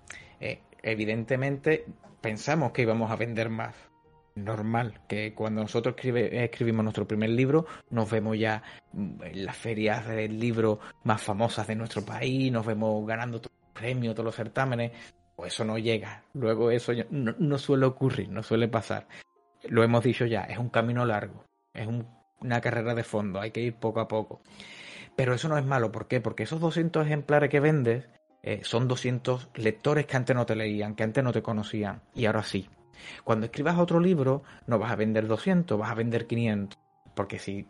eh, evidentemente pensamos que íbamos a vender más normal que cuando nosotros escribimos nuestro primer libro nos vemos ya en las ferias del libro más famosas de nuestro país, nos vemos ganando todos los premios, todos los certámenes, pues eso no llega. Luego eso no, suele ocurrir, no suele pasar. Lo hemos dicho ya, es un camino largo, es una carrera de fondo, hay que ir poco a poco. Pero eso no es malo, ¿por qué? Porque esos 200 ejemplares que vendes eh, son 200 lectores que antes no te leían, que antes no te conocían, y ahora sí. Cuando escribas otro libro, no vas a vender 200, vas a vender 500. Porque si,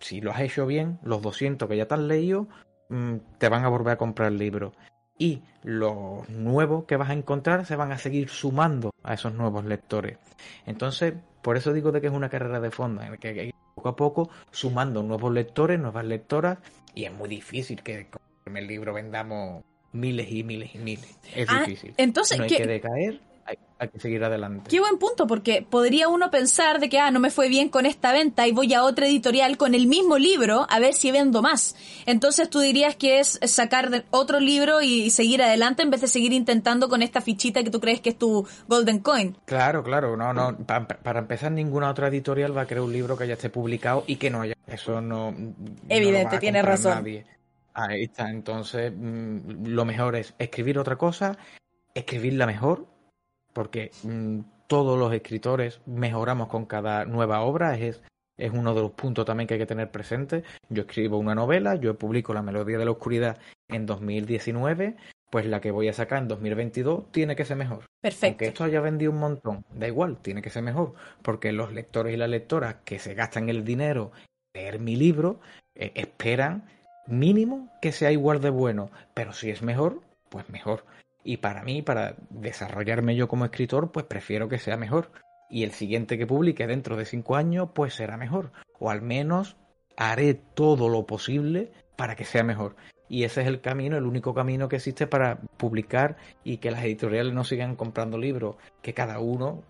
si lo has hecho bien, los 200 que ya te han leído, mm, te van a volver a comprar el libro. Y los nuevos que vas a encontrar se van a seguir sumando a esos nuevos lectores. Entonces, por eso digo de que es una carrera de fondo, en la que poco a poco sumando nuevos lectores, nuevas lectoras, y es muy difícil que con el libro vendamos miles y miles y miles. Es ah, difícil. Entonces, no hay que decaer hay que seguir adelante. Qué buen punto, porque podría uno pensar de que, ah, no me fue bien con esta venta y voy a otra editorial con el mismo libro a ver si vendo más. Entonces tú dirías que es sacar otro libro y seguir adelante en vez de seguir intentando con esta fichita que tú crees que es tu Golden Coin. Claro, claro, no, no, para, empezar ninguna otra editorial va a crear un libro que ya esté publicado y que no haya. Eso no... Evidente, tiene razón. Ahí está, entonces mm, lo mejor es escribir otra cosa, escribirla mejor porque mm, todos los escritores mejoramos con cada nueva obra, es, es uno de los puntos también que hay que tener presente. Yo escribo una novela, yo publico La Melodía de la Oscuridad en 2019, pues la que voy a sacar en 2022 tiene que ser mejor. Perfecto. Aunque esto haya vendido un montón, da igual, tiene que ser mejor, porque los lectores y las lectoras que se gastan el dinero en leer mi libro eh, esperan mínimo que sea igual de bueno, pero si es mejor, pues mejor. Y para mí, para desarrollarme yo como escritor, pues prefiero que sea mejor. Y el siguiente que publique dentro de cinco años, pues será mejor. O al menos haré todo lo posible para que sea mejor. Y ese es el camino, el único camino que existe para publicar y que las editoriales no sigan comprando libros, que cada uno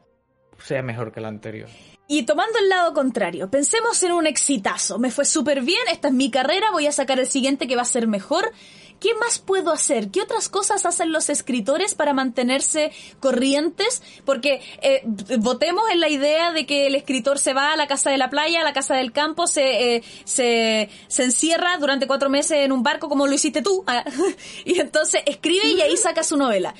sea mejor que el anterior. Y tomando el lado contrario, pensemos en un exitazo. Me fue súper bien, esta es mi carrera, voy a sacar el siguiente que va a ser mejor. ¿Qué más puedo hacer? ¿Qué otras cosas hacen los escritores para mantenerse corrientes? Porque eh, votemos en la idea de que el escritor se va a la casa de la playa, a la casa del campo, se, eh, se, se encierra durante cuatro meses en un barco como lo hiciste tú, ah, y entonces escribe y ahí saca su novela.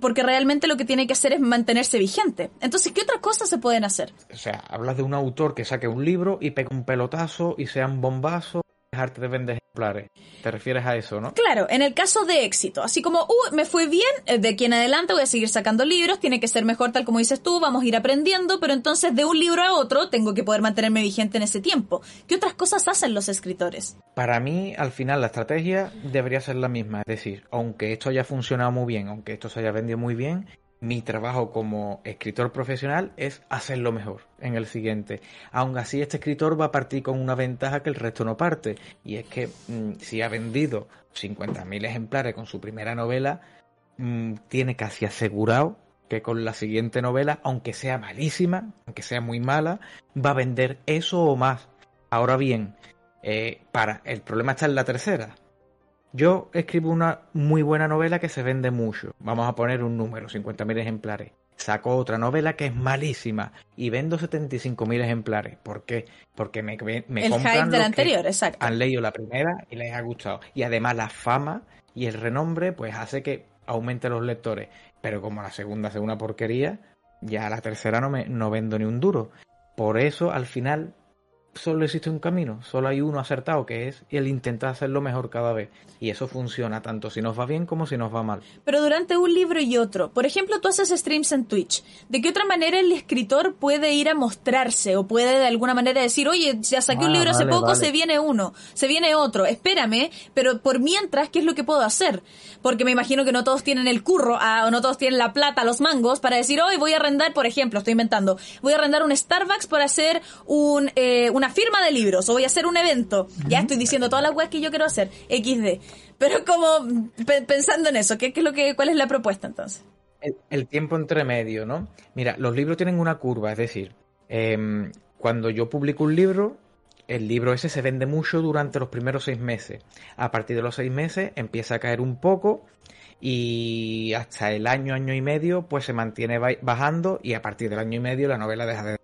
Porque realmente lo que tiene que hacer es mantenerse vigente. Entonces, ¿qué otras cosas se pueden hacer? O sea, hablas de un autor que saque un libro y pegue un pelotazo y sea un bombazo dejarte de vender ejemplares. ¿Te refieres a eso, no? Claro, en el caso de éxito, así como, uh, me fue bien, eh, de aquí en adelante voy a seguir sacando libros, tiene que ser mejor tal como dices tú, vamos a ir aprendiendo, pero entonces de un libro a otro tengo que poder mantenerme vigente en ese tiempo. ¿Qué otras cosas hacen los escritores? Para mí, al final, la estrategia debería ser la misma, es decir, aunque esto haya funcionado muy bien, aunque esto se haya vendido muy bien, mi trabajo como escritor profesional es hacerlo mejor en el siguiente. Aún así, este escritor va a partir con una ventaja que el resto no parte. Y es que mm, si ha vendido 50.000 ejemplares con su primera novela, mm, tiene casi asegurado que con la siguiente novela, aunque sea malísima, aunque sea muy mala, va a vender eso o más. Ahora bien, eh, para el problema está en la tercera. Yo escribo una muy buena novela que se vende mucho. Vamos a poner un número, 50.000 ejemplares. Saco otra novela que es malísima y vendo 75.000 ejemplares. ¿Por qué? Porque me, me el compran hype anterior, exacto. han leído la primera y les ha gustado. Y además la fama y el renombre pues hace que aumente los lectores. Pero como la segunda es una porquería, ya la tercera no, me, no vendo ni un duro. Por eso al final solo existe un camino, solo hay uno acertado que es el intentar hacerlo mejor cada vez. Y eso funciona tanto si nos va bien como si nos va mal. Pero durante un libro y otro, por ejemplo, tú haces streams en Twitch. ¿De qué otra manera el escritor puede ir a mostrarse o puede de alguna manera decir, oye, ya saqué un ah, libro hace poco, se viene uno, se viene otro, espérame, pero por mientras, ¿qué es lo que puedo hacer? Porque me imagino que no todos tienen el curro ah, o no todos tienen la plata, los mangos para decir, hoy voy a arrendar, por ejemplo, estoy inventando, voy a arrendar un Starbucks para hacer un, eh, una una firma de libros o voy a hacer un evento. Ya estoy diciendo todas las weas que yo quiero hacer, XD. Pero como pensando en eso, ¿qué, es lo que, ¿cuál es la propuesta entonces? El, tiempo entre medio, ¿no? Mira, los libros tienen una curva, es decir, em, cuando yo publico un libro, el libro ese se vende mucho durante los primeros seis meses. A partir de los seis meses empieza a caer un poco y hasta el año, año y medio, pues se mantiene bajando y a partir del año y medio la novela deja de...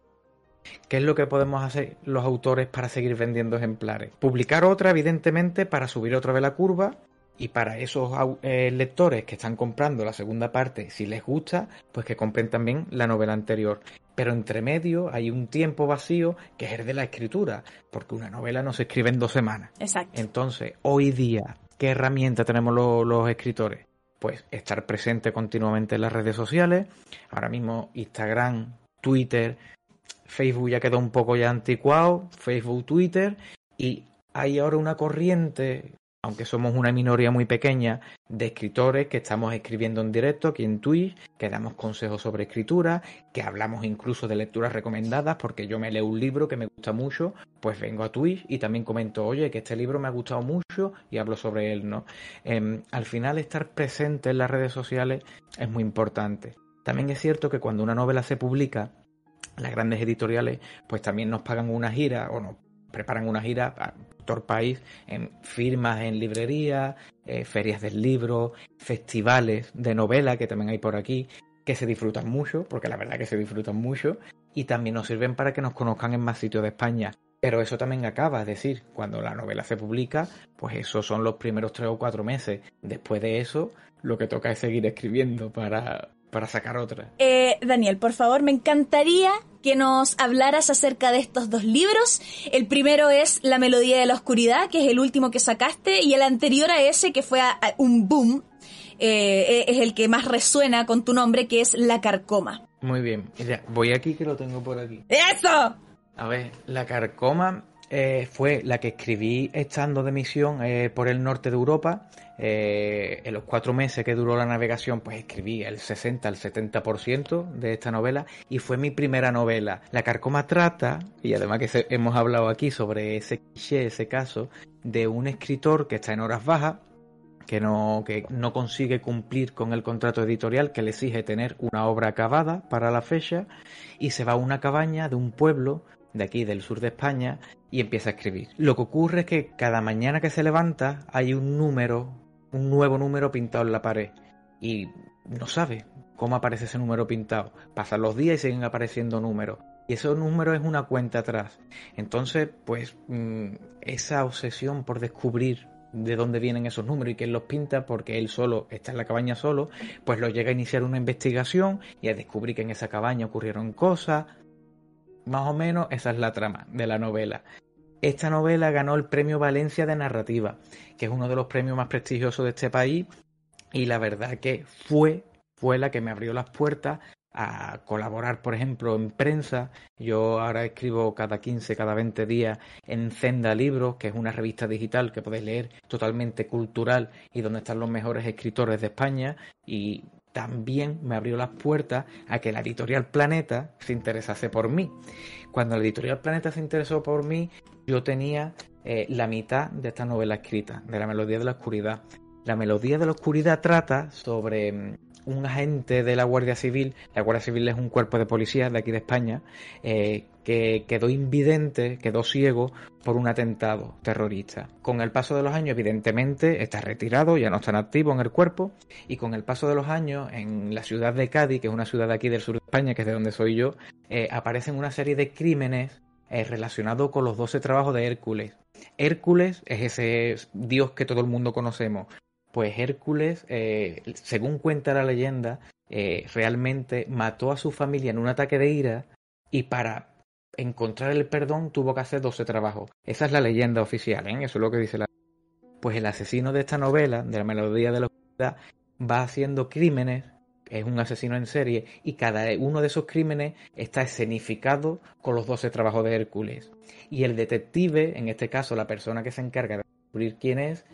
¿Qué es lo que podemos hacer los autores para seguir vendiendo ejemplares? Publicar otra, evidentemente, para subir otra vez la curva y para esos eh, lectores que están comprando la segunda parte, si les gusta, pues que compren también la novela anterior. Pero entre medio hay un tiempo vacío que es el de la escritura, porque una novela no se escribe en dos semanas. Exacto. Entonces, hoy día, ¿qué herramienta tenemos los escritores? Pues estar presente continuamente en las redes sociales. Ahora mismo Instagram, Twitter, Facebook ya quedó un poco ya anticuado, Facebook, Twitter, y hay ahora una corriente aunque somos una minoría muy pequeña de escritores que estamos escribiendo en directo aquí en Twitch, que damos consejos sobre escritura, que hablamos incluso de lecturas recomendadas, porque yo me leo un libro que me gusta mucho, pues vengo a Twitch y también comento, oye, que este libro me ha gustado mucho y hablo sobre él, ¿no? Em, al final estar presente en las redes sociales es muy importante. También es cierto que cuando una novela se publica, las grandes editoriales pues también nos pagan una gira o nos preparan una gira por país en firmas en librerías, eh, ferias del libro, festivales de novela que también hay por aquí, que se disfrutan mucho, porque la verdad que se disfrutan mucho, y también nos sirven para que nos conozcan en más sitios de España. Pero eso también acaba, es decir, cuando la novela se publica, pues esos son los primeros tres o cuatro meses. Después de eso, lo que toca es seguir escribiendo para, para sacar otra. Eh, Daniel, por favor, me encantaría que nos hablaras acerca de estos dos libros. El primero es La Melodía de la Oscuridad, que es el último que sacaste, y el anterior a ese, que fue un boom, eh, es el que más resuena con tu nombre, que es La Carcoma. Muy bien, voy aquí que lo tengo por aquí. ¡Eso! A ver, La Carcoma eh, fue la que escribí estando de misión eh, por el norte de Europa. Eh, en los cuatro meses que duró la navegación, pues escribí el 60 al 70% de esta novela y fue mi primera novela. La carcoma trata, y además que hemos hablado aquí sobre ese cliché, ese caso, de un escritor que está en horas bajas, que no, que no consigue cumplir con el contrato editorial que le exige tener una obra acabada para la fecha y se va a una cabaña de un pueblo de aquí del sur de España y empieza a escribir. Lo que ocurre es que cada mañana que se levanta hay un número, un nuevo número pintado en la pared y no sabe cómo aparece ese número pintado. Pasan los días y siguen apareciendo números. Y ese número es una cuenta atrás. Entonces, pues mm, esa obsesión por descubrir de dónde vienen esos números y quién los pinta, porque él solo está en la cabaña solo, pues lo llega a iniciar una investigación y a descubrir que en esa cabaña ocurrieron cosas, más o menos esa es la trama de la novela. Esta novela ganó el premio Valencia de Narrativa, que es uno de los premios más prestigiosos de este país, y la verdad que fue, fue la que me abrió las puertas a colaborar, por ejemplo, en prensa. Yo ahora escribo cada 15, cada 20 días en Zenda Libros, que es una revista digital que podéis leer totalmente cultural y donde están los mejores escritores de España. Y también me abrió las puertas a que la editorial Planeta se interesase por mí. Cuando la editorial Planeta se interesó por mí, yo tenía eh, la mitad de esta novela escrita, de la Melodía de la Oscuridad. La Melodía de la Oscuridad trata sobre mm, un agente de la Guardia Civil, la Guardia Civil es un cuerpo de policía de aquí de España, eh, que quedó invidente, quedó ciego por un atentado terrorista. Con el paso de los años, evidentemente, está retirado, ya no está activo en el cuerpo, y con el paso de los años, en la ciudad de Cádiz, que es una ciudad de aquí del sur de España, que es de donde soy yo, eh, aparecen una serie de crímenes eh, relacionados con los 12 trabajos de Hércules. Hércules es ese dios que todo el mundo conocemos, pues Hércules, eh, según cuenta la leyenda, eh, realmente mató a su familia en un ataque de ira y para encontrar el perdón tuvo que hacer 12 trabajos. Esa es la leyenda oficial, ¿eh? eso es lo que dice la... Pues el asesino de esta novela, de la melodía de la oscuridad, va haciendo crímenes, es un asesino en serie, y cada uno de esos crímenes está escenificado con los 12 trabajos de Hércules. Y el detective, en este caso la persona que se encarga de descubrir quién es,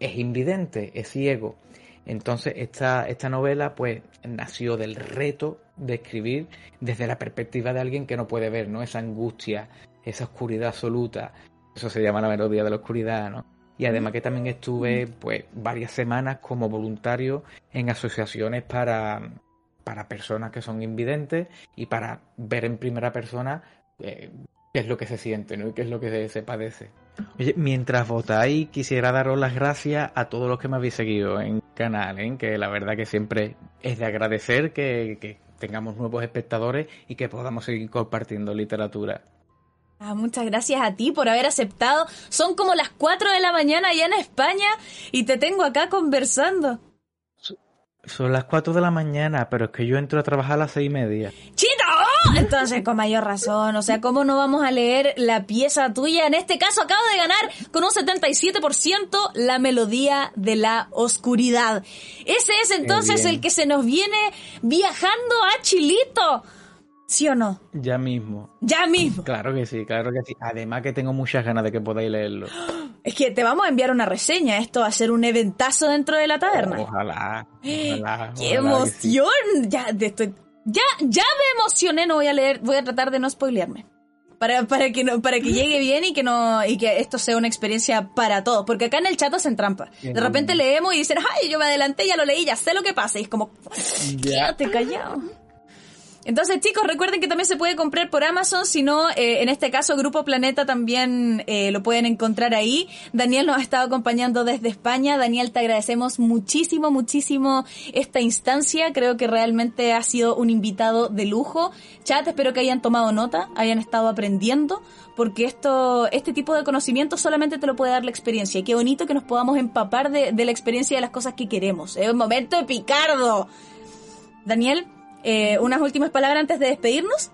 es invidente, es ciego. Entonces esta, esta novela pues nació del reto de escribir desde la perspectiva de alguien que no puede ver, ¿no? Esa angustia, esa oscuridad absoluta. Eso se llama la melodía de la oscuridad, ¿no? Y además que también estuve pues varias semanas como voluntario en asociaciones para, para personas que son invidentes y para ver en primera persona eh, qué es lo que se siente ¿no? y qué es lo que se, padece. Oye, mientras votáis, quisiera daros las gracias a todos los que me habéis seguido en canal, ¿eh? que la verdad que siempre es de agradecer que, que tengamos nuevos espectadores y que podamos seguir compartiendo literatura. Ah, muchas gracias a ti por haber aceptado. Son como las 4 de la mañana allá en España y te tengo acá conversando. Son las 4 de la mañana, pero es que yo entro a trabajar a las seis y media. ¡Chito! Entonces, con mayor razón, o sea, ¿cómo no vamos a leer la pieza tuya? En este caso, acabo de ganar con un 77% la melodía de la oscuridad. Ese es entonces el que se nos viene viajando a Chilito. ¿Sí o no? Ya mismo. Ya mismo. Claro que sí, claro que sí. Además que tengo muchas ganas de que podáis leerlo. Es que te vamos a enviar una reseña. Esto va a ser un eventazo dentro de la taberna. Ojalá. ojalá ¡Qué emoción! Ya, estoy, ya, ya me emocioné. No voy a leer, voy a tratar de no spoilearme. Para, para que no, para que llegue bien y que no, y que esto sea una experiencia para todos. Porque acá en el chat hacen trampa. De repente leemos y dicen, ay, yo me adelanté, ya lo leí, ya sé lo que pasa. Y es como, quédate callado. Entonces, chicos, recuerden que también se puede comprar por Amazon, si no, eh, en este caso, Grupo Planeta también eh, lo pueden encontrar ahí. Daniel nos ha estado acompañando desde España. Daniel, te agradecemos muchísimo, muchísimo esta instancia. Creo que realmente ha sido un invitado de lujo. Chat, espero que hayan tomado nota, hayan estado aprendiendo, porque esto, este tipo de conocimiento solamente te lo puede dar la experiencia. Qué bonito que nos podamos empapar de, de la experiencia y de las cosas que queremos. Es un momento de picardo. Daniel, eh, unas últimas palabras antes de despedirnos.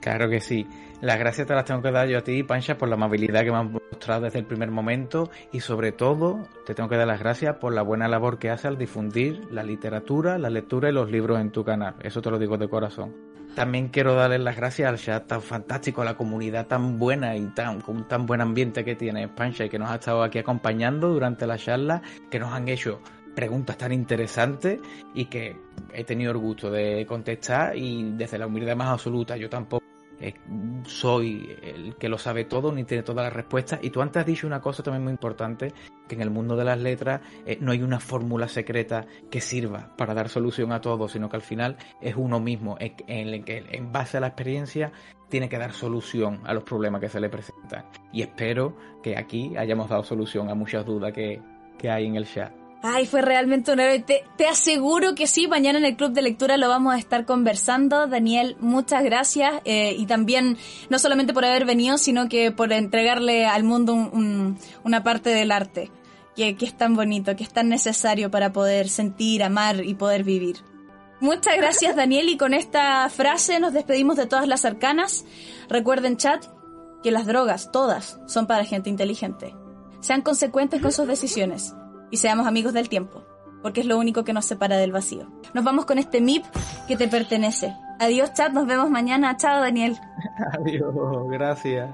Claro que sí. Las gracias te las tengo que dar yo a ti, Pancha, por la amabilidad que me has mostrado desde el primer momento y sobre todo te tengo que dar las gracias por la buena labor que haces al difundir la literatura, la lectura y los libros en tu canal. Eso te lo digo de corazón. También quiero darles las gracias al chat tan fantástico, a la comunidad tan buena y tan, con tan buen ambiente que tiene Pancha y que nos ha estado aquí acompañando durante la charla, que nos han hecho preguntas tan interesantes y que he tenido el gusto de contestar y desde la humildad más absoluta. Yo tampoco eh, soy el que lo sabe todo ni tiene todas las respuestas. Y tú antes has dicho una cosa también muy importante que en el mundo de las letras eh, no hay una fórmula secreta que sirva para dar solución a todo sino que al final es uno mismo en el que en base a la experiencia tiene que dar solución a los problemas que se le presentan. Y espero que aquí hayamos dado solución a muchas dudas que, que hay en el chat Ay, fue realmente un héroe. Te, te, aseguro que sí, mañana en el club de lectura lo vamos a estar conversando. Daniel, muchas gracias. Eh, y también, no solamente por haber venido, sino que por entregarle al mundo un, una parte del arte, que, que es tan bonito, que es tan necesario para poder sentir, amar y poder vivir. Muchas gracias, Daniel. Y con esta frase nos despedimos de todas las arcanas. Recuerden, chat, que las drogas, todas, son para gente inteligente. Sean consecuentes con sus decisiones y seamos amigos del tiempo, porque es lo único que nos separa del vacío. Nos vamos con este MIP que te pertenece. Adiós, chat, nos vemos mañana. Chao, Daniel. Adiós, gracias.